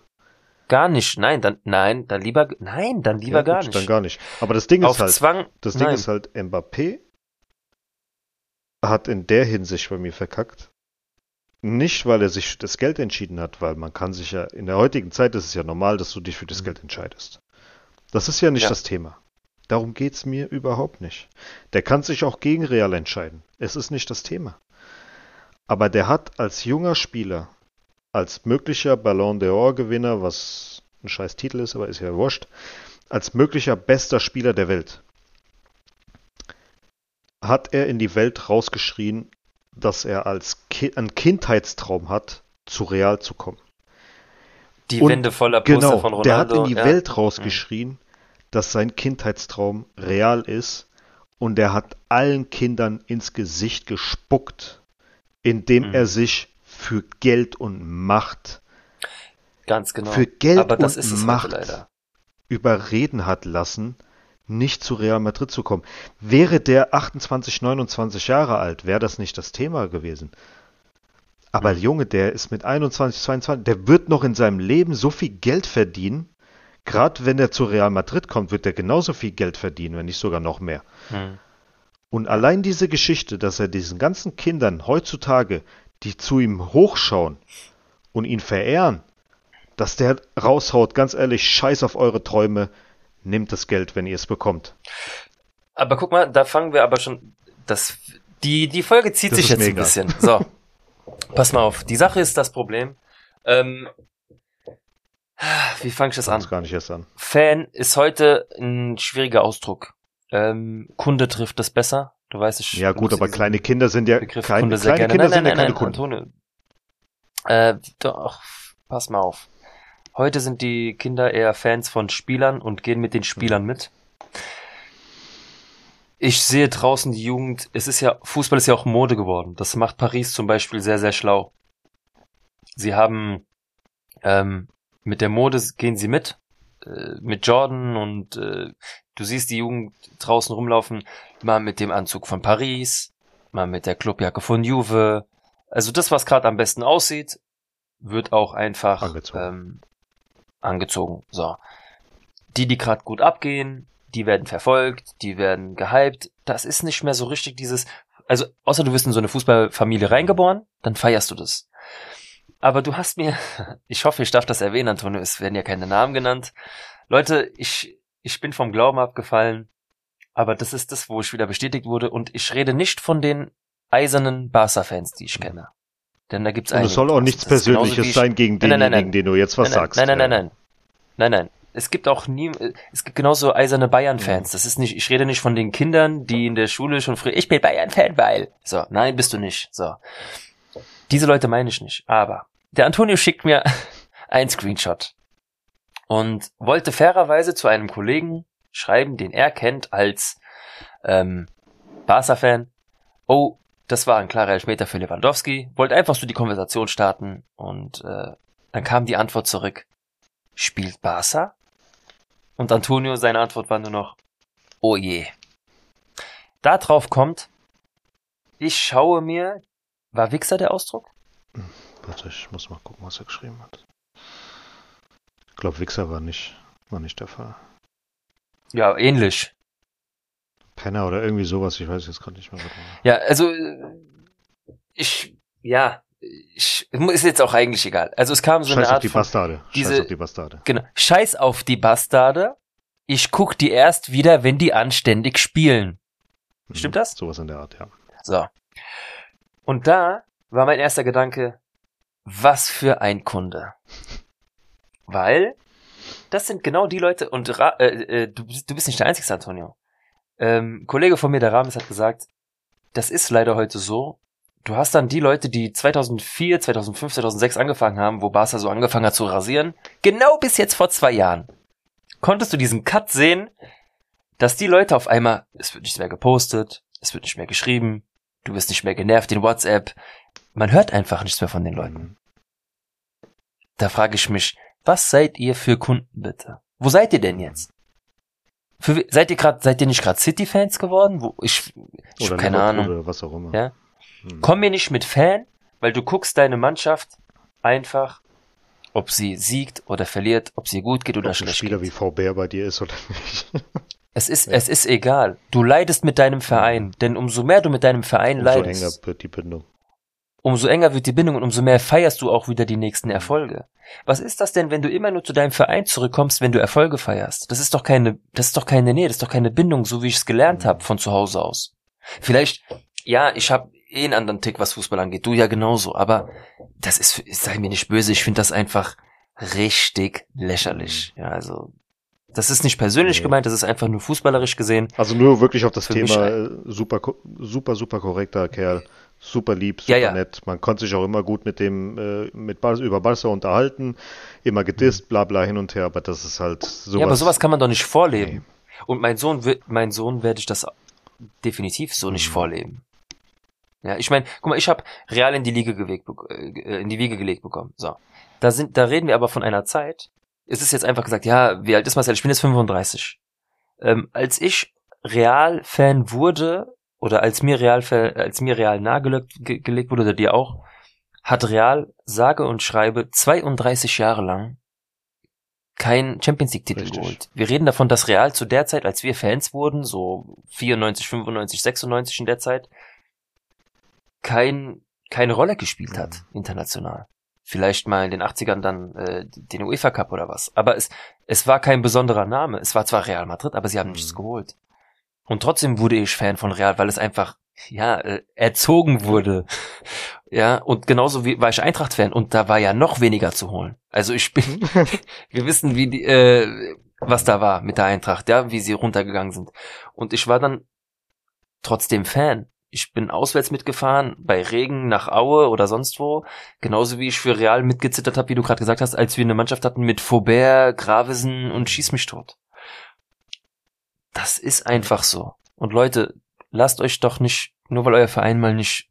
Gar nicht, nein, dann nein, dann lieber nein, dann lieber ja, gar nicht. Dann gar nicht. Aber das Ding Auf ist halt, Zwang, das Ding nein. ist halt, Mbappé hat in der Hinsicht bei mir verkackt, nicht, weil er sich für das Geld entschieden hat, weil man kann sich ja, in der heutigen Zeit ist es ja normal, dass du dich für das mhm. Geld entscheidest. Das ist ja nicht ja. das Thema. Darum geht's mir überhaupt nicht. Der kann sich auch gegen Real entscheiden. Es ist nicht das Thema. Aber der hat als junger Spieler, als möglicher Ballon d'Or-Gewinner, was ein scheiß Titel ist, aber ist ja wurscht, als möglicher bester Spieler der Welt, hat er in die Welt rausgeschrien, dass er als Ki einen Kindheitstraum hat, zu Real zu kommen. Die und Wände voller Poster genau, von Ronaldo. Der hat in die ja. Welt rausgeschrien, dass sein Kindheitstraum real ist und er hat allen Kindern ins Gesicht gespuckt, indem mhm. er sich für Geld und Macht ganz genau für Geld und Macht überreden hat lassen, nicht zu Real Madrid zu kommen. Wäre der 28, 29 Jahre alt, wäre das nicht das Thema gewesen. Aber der Junge, der ist mit 21, 22, der wird noch in seinem Leben so viel Geld verdienen. Gerade wenn er zu Real Madrid kommt, wird er genauso viel Geld verdienen, wenn nicht sogar noch mehr. Hm. Und allein diese Geschichte, dass er diesen ganzen Kindern heutzutage, die zu ihm hochschauen und ihn verehren, dass der raushaut, ganz ehrlich, scheiß auf eure Träume, nehmt das Geld, wenn ihr es bekommt. Aber guck mal, da fangen wir aber schon, das, die, die Folge zieht das sich jetzt mega. ein bisschen. So. Pass mal auf. Die Sache ist das Problem. Ähm, wie fange ich das an? gar nicht erst an. Fan ist heute ein schwieriger Ausdruck. Ähm, Kunde trifft das besser. Du weißt es. Ja gut, aber kleine Kinder sind ja Begriff kleine, Kunde kleine Kinder nein, nein, sind nein, ja keine Kunden. Antone. Äh, doch, pass mal auf. Heute sind die Kinder eher Fans von Spielern und gehen mit den Spielern mit. Ich sehe draußen die Jugend, es ist ja, Fußball ist ja auch Mode geworden. Das macht Paris zum Beispiel sehr, sehr schlau. Sie haben, ähm, mit der Mode gehen sie mit, äh, mit Jordan und äh, du siehst die Jugend draußen rumlaufen, mal mit dem Anzug von Paris, mal mit der Clubjacke von Juve. Also das, was gerade am besten aussieht, wird auch einfach ähm, angezogen. So. Die, die gerade gut abgehen, die werden verfolgt, die werden gehypt. Das ist nicht mehr so richtig dieses, also außer du wirst in so eine Fußballfamilie reingeboren, dann feierst du das. Aber du hast mir, ich hoffe, ich darf das erwähnen, Antonio, es werden ja keine Namen genannt. Leute, ich, ich bin vom Glauben abgefallen, aber das ist das, wo ich wieder bestätigt wurde und ich rede nicht von den eisernen Barca-Fans, die ich kenne. Denn da gibt's Und es soll auch nichts Persönliches sein gegen denjenigen, nein. den du jetzt was sagst. Nein, nein, nein, nein. Nein, nein. Es gibt auch nie, es gibt genauso eiserne Bayern-Fans. Das ist nicht, ich rede nicht von den Kindern, die in der Schule schon früh, ich bin Bayern-Fan, weil. So, nein, bist du nicht. So. Diese Leute meine ich nicht. Aber der Antonio schickt mir ein Screenshot und wollte fairerweise zu einem Kollegen schreiben, den er kennt als ähm, Barca-Fan. Oh, das war ein klarer Elfmeter für Lewandowski. Wollte einfach so die Konversation starten und äh, dann kam die Antwort zurück. Spielt Barca? Und Antonio, seine Antwort war nur noch, oh je. Darauf kommt, ich schaue mir, war Wichser der Ausdruck? Warte, ich muss mal gucken, was er geschrieben hat. Ich glaube, Wichser war nicht, war nicht der Fall. Ja, ähnlich. Penner oder irgendwie sowas, ich weiß jetzt gerade nicht mehr. Ja, also ich, ja, ich, ist jetzt auch eigentlich egal. Also es kam so Scheiß eine auf Art die von, Bastarde. diese- Scheiß auf die Bastarde. genau, Scheiß auf die Bastarde. Ich guck die erst wieder, wenn die anständig spielen. Mhm. Stimmt das? Sowas in der Art, ja. So. Und da war mein erster Gedanke, was für ein Kunde. Weil das sind genau die Leute, und äh, äh, du, du bist nicht der Einzige, Antonio. Ähm, Kollege von mir, der Rames, hat gesagt, das ist leider heute so. Du hast dann die Leute, die 2004, 2005, 2006 angefangen haben, wo Barca so angefangen hat zu rasieren, genau bis jetzt vor zwei Jahren. Konntest du diesen Cut sehen, dass die Leute auf einmal, es wird nichts mehr gepostet, es wird nicht mehr geschrieben, du wirst nicht mehr genervt in WhatsApp. Man hört einfach nichts mehr von den Leuten. Da frage ich mich, was seid ihr für Kunden bitte? Wo seid ihr denn jetzt? Für, seid ihr gerade, seid ihr nicht gerade City-Fans geworden? Wo ich, ich Oder hab keine Ahnung. Oder was auch immer. Ja. Mhm. Komm mir nicht mit Fan, weil du guckst deine Mannschaft einfach, ob sie siegt oder verliert, ob sie gut geht oder Ob schlecht Spieler geht. wie VBR bei dir ist oder nicht. Es ist, Ja. es ist egal. Du leidest mit deinem Verein, denn umso mehr du mit deinem Verein Umso leidest, enger wird die Bindung. Umso enger wird die Bindung und umso mehr feierst du auch wieder die nächsten Erfolge. Was ist das denn, wenn du immer nur zu deinem Verein zurückkommst, wenn du Erfolge feierst? Das ist doch keine, das ist doch keine Nähe, das ist doch keine Bindung, so wie ich es gelernt Mhm. habe von zu Hause aus. Vielleicht, ja, ich habe eh einen anderen Tick, was Fußball angeht, du ja genauso, aber das ist, sei mir nicht böse, ich finde das einfach richtig lächerlich. Ja, also das ist nicht persönlich Nee. gemeint, das ist einfach nur fußballerisch gesehen. Also nur wirklich auf das Für Thema äh, super, super, super korrekter Kerl, super lieb, super Ja, ja. nett. Man konnte sich auch immer gut mit dem, äh, mit Bar über Barca unterhalten, immer gedisst, bla bla hin und her, aber das ist halt sowas. ja, aber sowas kann man doch nicht vorleben. Nee. Und mein Sohn wird, mein Sohn werde ich das definitiv so nicht Mhm. vorleben. Ja, ich meine, guck mal, ich habe Real in die Liga gelegt, äh, in die Wiege gelegt bekommen. So, da sind, da reden wir aber von einer Zeit. Es ist jetzt einfach gesagt, ja, wie alt ist Marcel? Ich bin jetzt 35. Ähm, als ich Real-Fan wurde oder als mir Real, als mir Real nahegelegt ge gelegt wurde oder dir auch, hat Real sage und schreibe 32 Jahre lang kein Champions League Titel Richtig. geholt. Wir reden davon, dass Real zu der Zeit, als wir Fans wurden, so 94, 95, 96 in der Zeit, kein, keine Rolle gespielt hat, international. Vielleicht mal in den 80ern dann äh, den UEFA Cup oder was. Aber es, es war kein besonderer Name. Es war zwar Real Madrid, aber sie haben nichts Mhm. geholt. Und trotzdem wurde ich Fan von Real, weil es einfach, ja, äh, erzogen wurde. Ja, und genauso wie war ich Eintracht-Fan und da war ja noch weniger zu holen. Also ich bin, wir wissen, wie die, äh, was da war mit der Eintracht, ja, wie sie runtergegangen sind. Und ich war dann trotzdem Fan. Ich bin auswärts mitgefahren, bei Regen nach Aue oder sonst wo. Genauso wie ich für Real mitgezittert habe, wie du gerade gesagt hast, als wir eine Mannschaft hatten mit Faubert, Gravesen und Schieß mich tot. Das ist einfach so. Und Leute, lasst euch doch nicht, nur weil euer Verein mal nicht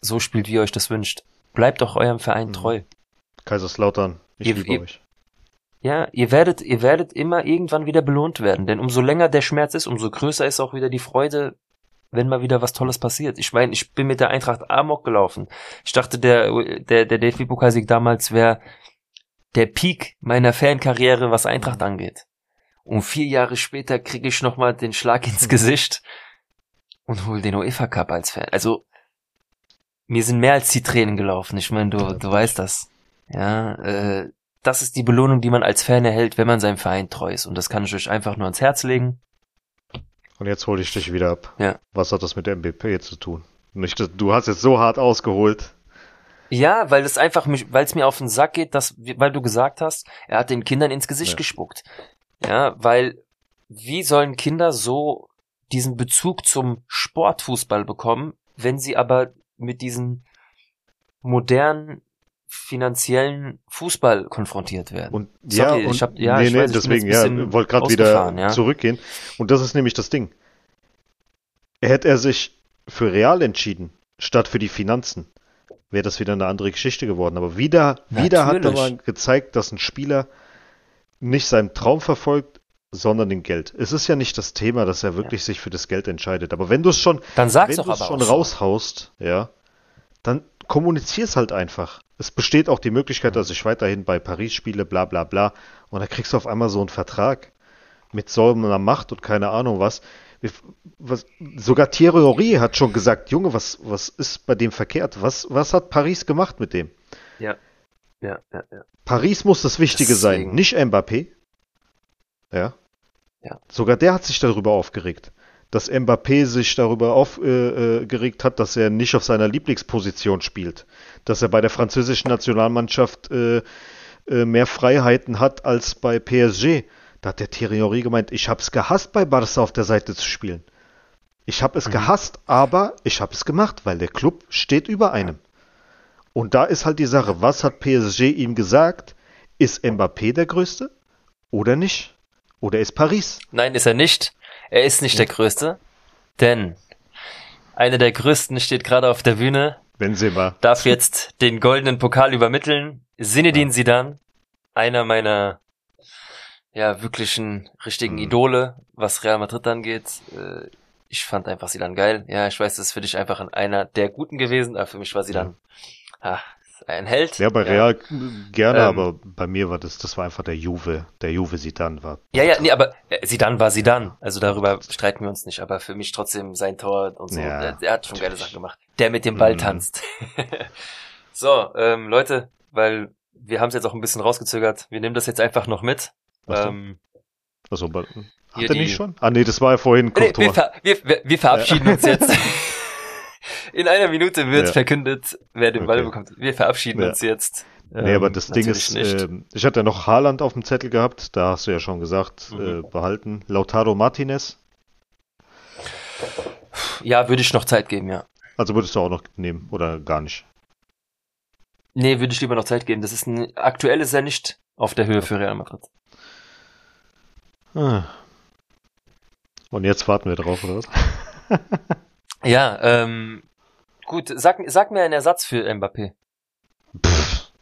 so spielt, wie ihr euch das wünscht. Bleibt doch eurem Verein Mhm. treu. Kaiserslautern, ich Ihr- liebe ihr- euch. Ja, ihr werdet, ihr werdet immer irgendwann wieder belohnt werden, denn umso länger der Schmerz ist, umso größer ist auch wieder die Freude, wenn mal wieder was Tolles passiert. Ich meine, ich bin mit der Eintracht Amok gelaufen. Ich dachte, der, der, der DFB-Pokalsieg damals wäre der Peak meiner Fankarriere, was Eintracht angeht. Und vier Jahre später kriege ich nochmal den Schlag ins Gesicht und hol den UEFA Cup als Fan. Also, mir sind mehr als die Tränen gelaufen. Ich meine, du, du weißt das. Ja, äh, das ist die Belohnung, die man als Fan erhält, wenn man seinem Verein treu ist. Und das kann ich euch einfach nur ans Herz legen. Und jetzt hole ich dich wieder ab. Ja. Was hat das mit der MVP zu tun? Nicht, du hast jetzt so hart ausgeholt. Ja, weil es einfach mich, weil es mir auf den Sack geht, dass, weil du gesagt hast, er hat den Kindern ins Gesicht Ja. gespuckt. Ja, weil wie sollen Kinder so diesen Bezug zum Sportfußball bekommen, wenn sie aber mit diesem modernen finanziellen Fußball konfrontiert werden? Und Sorry, ja, und, ich hab- ja, nee, ich nee, weiß, deswegen, ja, wollte gerade wieder ja. zurückgehen. Und das ist nämlich das Ding. Hätte er sich für Real entschieden, statt für die Finanzen, wäre das wieder eine andere Geschichte geworden. Aber wieder, wieder hat man gezeigt, dass ein Spieler nicht seinen Traum verfolgt, sondern den Geld. Es ist ja nicht das Thema, dass er wirklich sich für das Geld entscheidet. Aber wenn du es schon, Dann sag's wenn doch du es aber schon so. raushaust, ja, dann kommunizier's halt einfach. Es besteht auch die Möglichkeit, dass ich weiterhin bei Paris spiele, bla bla bla. Und dann kriegst du auf einmal so einen Vertrag mit so einer Macht und keine Ahnung was. Was sogar Thierry Henry hat schon gesagt, Junge, was, was ist bei dem verkehrt? Was, was hat Paris gemacht mit dem? Ja. Ja, ja, ja. Paris muss das Wichtige sein, Deswegen. nicht Mbappé. Ja. Ja. Sogar der hat sich darüber aufgeregt, dass Mbappé sich darüber aufgeregt äh, geregt hat, dass er nicht auf seiner Lieblingsposition spielt, dass er bei der französischen Nationalmannschaft äh, äh, mehr Freiheiten hat als bei PSG. Da hat der Thierry Henry gemeint, ich hab's gehasst, bei Barca auf der Seite zu spielen. Ich habe es Mhm. gehasst, aber ich habe es gemacht, weil der Club steht über einem. Und da ist halt die Sache, was hat PSG ihm gesagt? Ist Mbappé der Größte oder nicht? Oder ist Paris? Nein, ist er nicht. Er ist nicht der Größte, denn einer der Größten steht gerade auf der Bühne, Benzema. darf jetzt den goldenen Pokal übermitteln. Zinedine Zidane, einer meiner ja wirklichen richtigen Mhm. Idole, was Real Madrid angeht. Äh, Ich fand einfach Zidane geil. Ja, ich weiß, das ist für dich einfach einer der Guten gewesen, aber für mich war Zidane ah, ein Held. Ja, bei Real gerne, Ähm. aber bei mir war das, das war einfach der Juve. Der Juve Zidane war. Ja, ja, nee, aber äh, Zidane war Zidane. Also darüber streiten wir uns nicht. Aber für mich trotzdem sein Tor und so. Ja, der, der hat schon geile. Sachen gemacht. Der mit dem Ball Mhm. tanzt. so, ähm, Leute, weil wir haben es jetzt auch ein bisschen rausgezögert. Wir nehmen das jetzt einfach noch mit. Was? Ähm, Achso, hat er nicht schon? Ah, nee, das war ja vorhin nee, wir, ver wir, wir, wir verabschieden uns jetzt. In einer Minute wird Ja. verkündet, wer den Ball Okay. bekommt. Wir verabschieden Ja. uns jetzt. Nee, aber Ähm, das Ding ist, ähm, ich hatte ja noch Haaland auf dem Zettel gehabt, da hast du ja schon gesagt, Mhm. äh, behalten. Lautaro Martinez, ja, würde ich noch Zeit geben, ja. also würdest du auch noch nehmen oder gar nicht? Nee, würde ich lieber noch Zeit geben. Das ist ein, aktuell ist er nicht auf der Höhe für Real Madrid. Ah. Und jetzt warten wir drauf, oder was? Ja, ähm, gut, sag, sag mir einen Ersatz für Mbappé. Pff,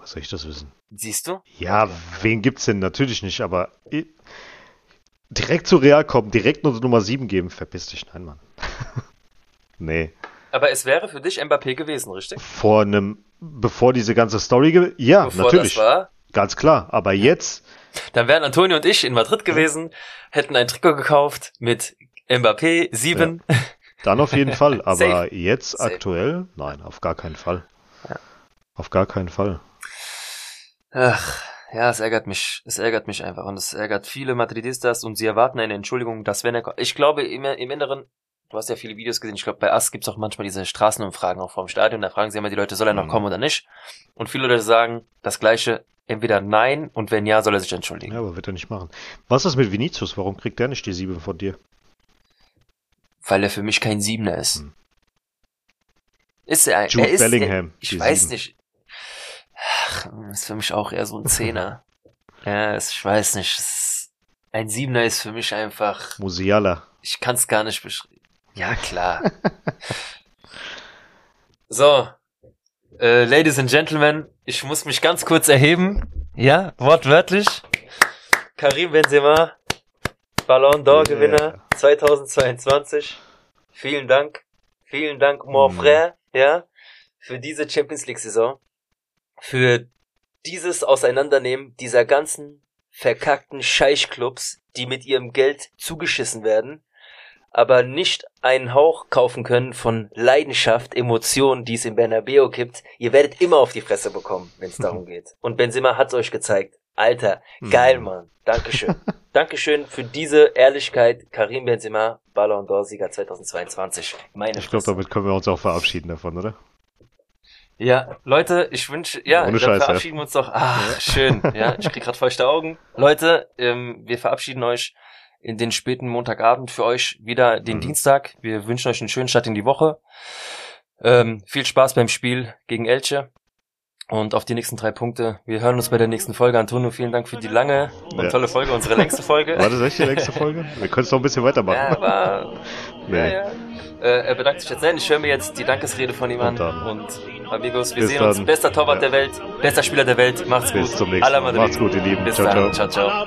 was soll ich das wissen? Siehst du? Ja, wen gibt's denn? Natürlich nicht, aber direkt zu Real kommen, direkt nur Nummer 7 geben, verpiss dich, nein, Mann. nee. Aber es wäre für dich Mbappé gewesen, richtig? Vor einem, bevor diese ganze Story, ja, Bevor natürlich, das war. ganz klar, aber jetzt, Dann wären Antonio und ich in Madrid gewesen, hätten ein Trikot gekauft mit Mbappé 7. dann auf jeden Fall, aber Safe. jetzt Safe. aktuell, nein, auf gar keinen Fall. Ja. Auf gar keinen Fall. Ach, ja, es ärgert mich. Es ärgert mich einfach. Und es ärgert viele Madridistas und sie erwarten eine Entschuldigung, dass wenn er kommt. Ich glaube, im, im Inneren, du hast ja viele Videos gesehen, ich glaube, bei AS gibt's auch manchmal diese Straßenumfragen auch vorm Stadion. Da fragen sie immer die Leute, soll er noch Mhm. kommen oder nicht? Und viele Leute sagen das Gleiche, entweder nein und wenn ja, soll er sich entschuldigen. Ja, aber wird er nicht machen. Was ist mit Vinicius? Warum kriegt der nicht die 7 von dir? Weil er für mich kein Siebener ist. Hm. Ist er ein, Jude er ist, Bellingham, Ich die weiß Sieben. nicht. Ach, ist für mich auch eher so ein Zehner. ja, es- ich weiß nicht. Es, ein Siebener ist für mich einfach, Musiala. ich kann es gar nicht beschreiben. Ja, klar. so, äh, Ladies and Gentlemen, ich muss mich ganz kurz erheben. Ja, wortwörtlich. Karim Benzema, Ballon d'Or Gewinner 2022. Vielen Dank. Vielen Dank, mon Mhm. frère, ja, für diese Champions League Saison. Für dieses Auseinandernehmen dieser ganzen verkackten Scheichclubs, die mit ihrem Geld zugeschissen werden, aber nicht einen Hauch kaufen können von Leidenschaft, Emotionen, die es im Bernabeu gibt. Ihr werdet immer auf die Fresse bekommen, wenn es darum geht. Und Benzema hat's euch gezeigt. Alter, geil, Mhm. Mann. Dankeschön. Dankeschön für diese Ehrlichkeit. Karim Benzema, Ballon d'Or Sieger 2022. Meine Ich glaube, damit können wir uns auch verabschieden davon, oder? Ja, Leute, ich wünsche, ja, Ohne Scheiß, verabschieden wir uns doch. Ach, schön. Ja, ich krieg gerade feuchte Augen. Leute, ähm, wir verabschieden euch in den späten Montagabend für euch wieder den Mhm. Dienstag. Wir wünschen euch einen schönen Start in die Woche. Ähm, viel Spaß beim Spiel gegen Elche und auf die nächsten drei Punkte. Wir hören uns bei der nächsten Folge. Antonio, vielen Dank für die lange und Ja. tolle Folge, unsere längste Folge. War das echt die nächste Folge? Wir können es noch ein bisschen weitermachen. Ja, aber Nee. ja, ja. Äh, er bedankt sich jetzt. Nein, ich höre mir jetzt die Dankesrede von ihm an. Und. Und Amigos, wir Bis sehen uns. dann. Bester Torwart Ja. der Welt, bester Spieler der Welt. Macht's Bis gut. zum nächsten Mal. Macht's gut, ihr Lieben. Bis Ciao, dann. ciao. ciao, ciao.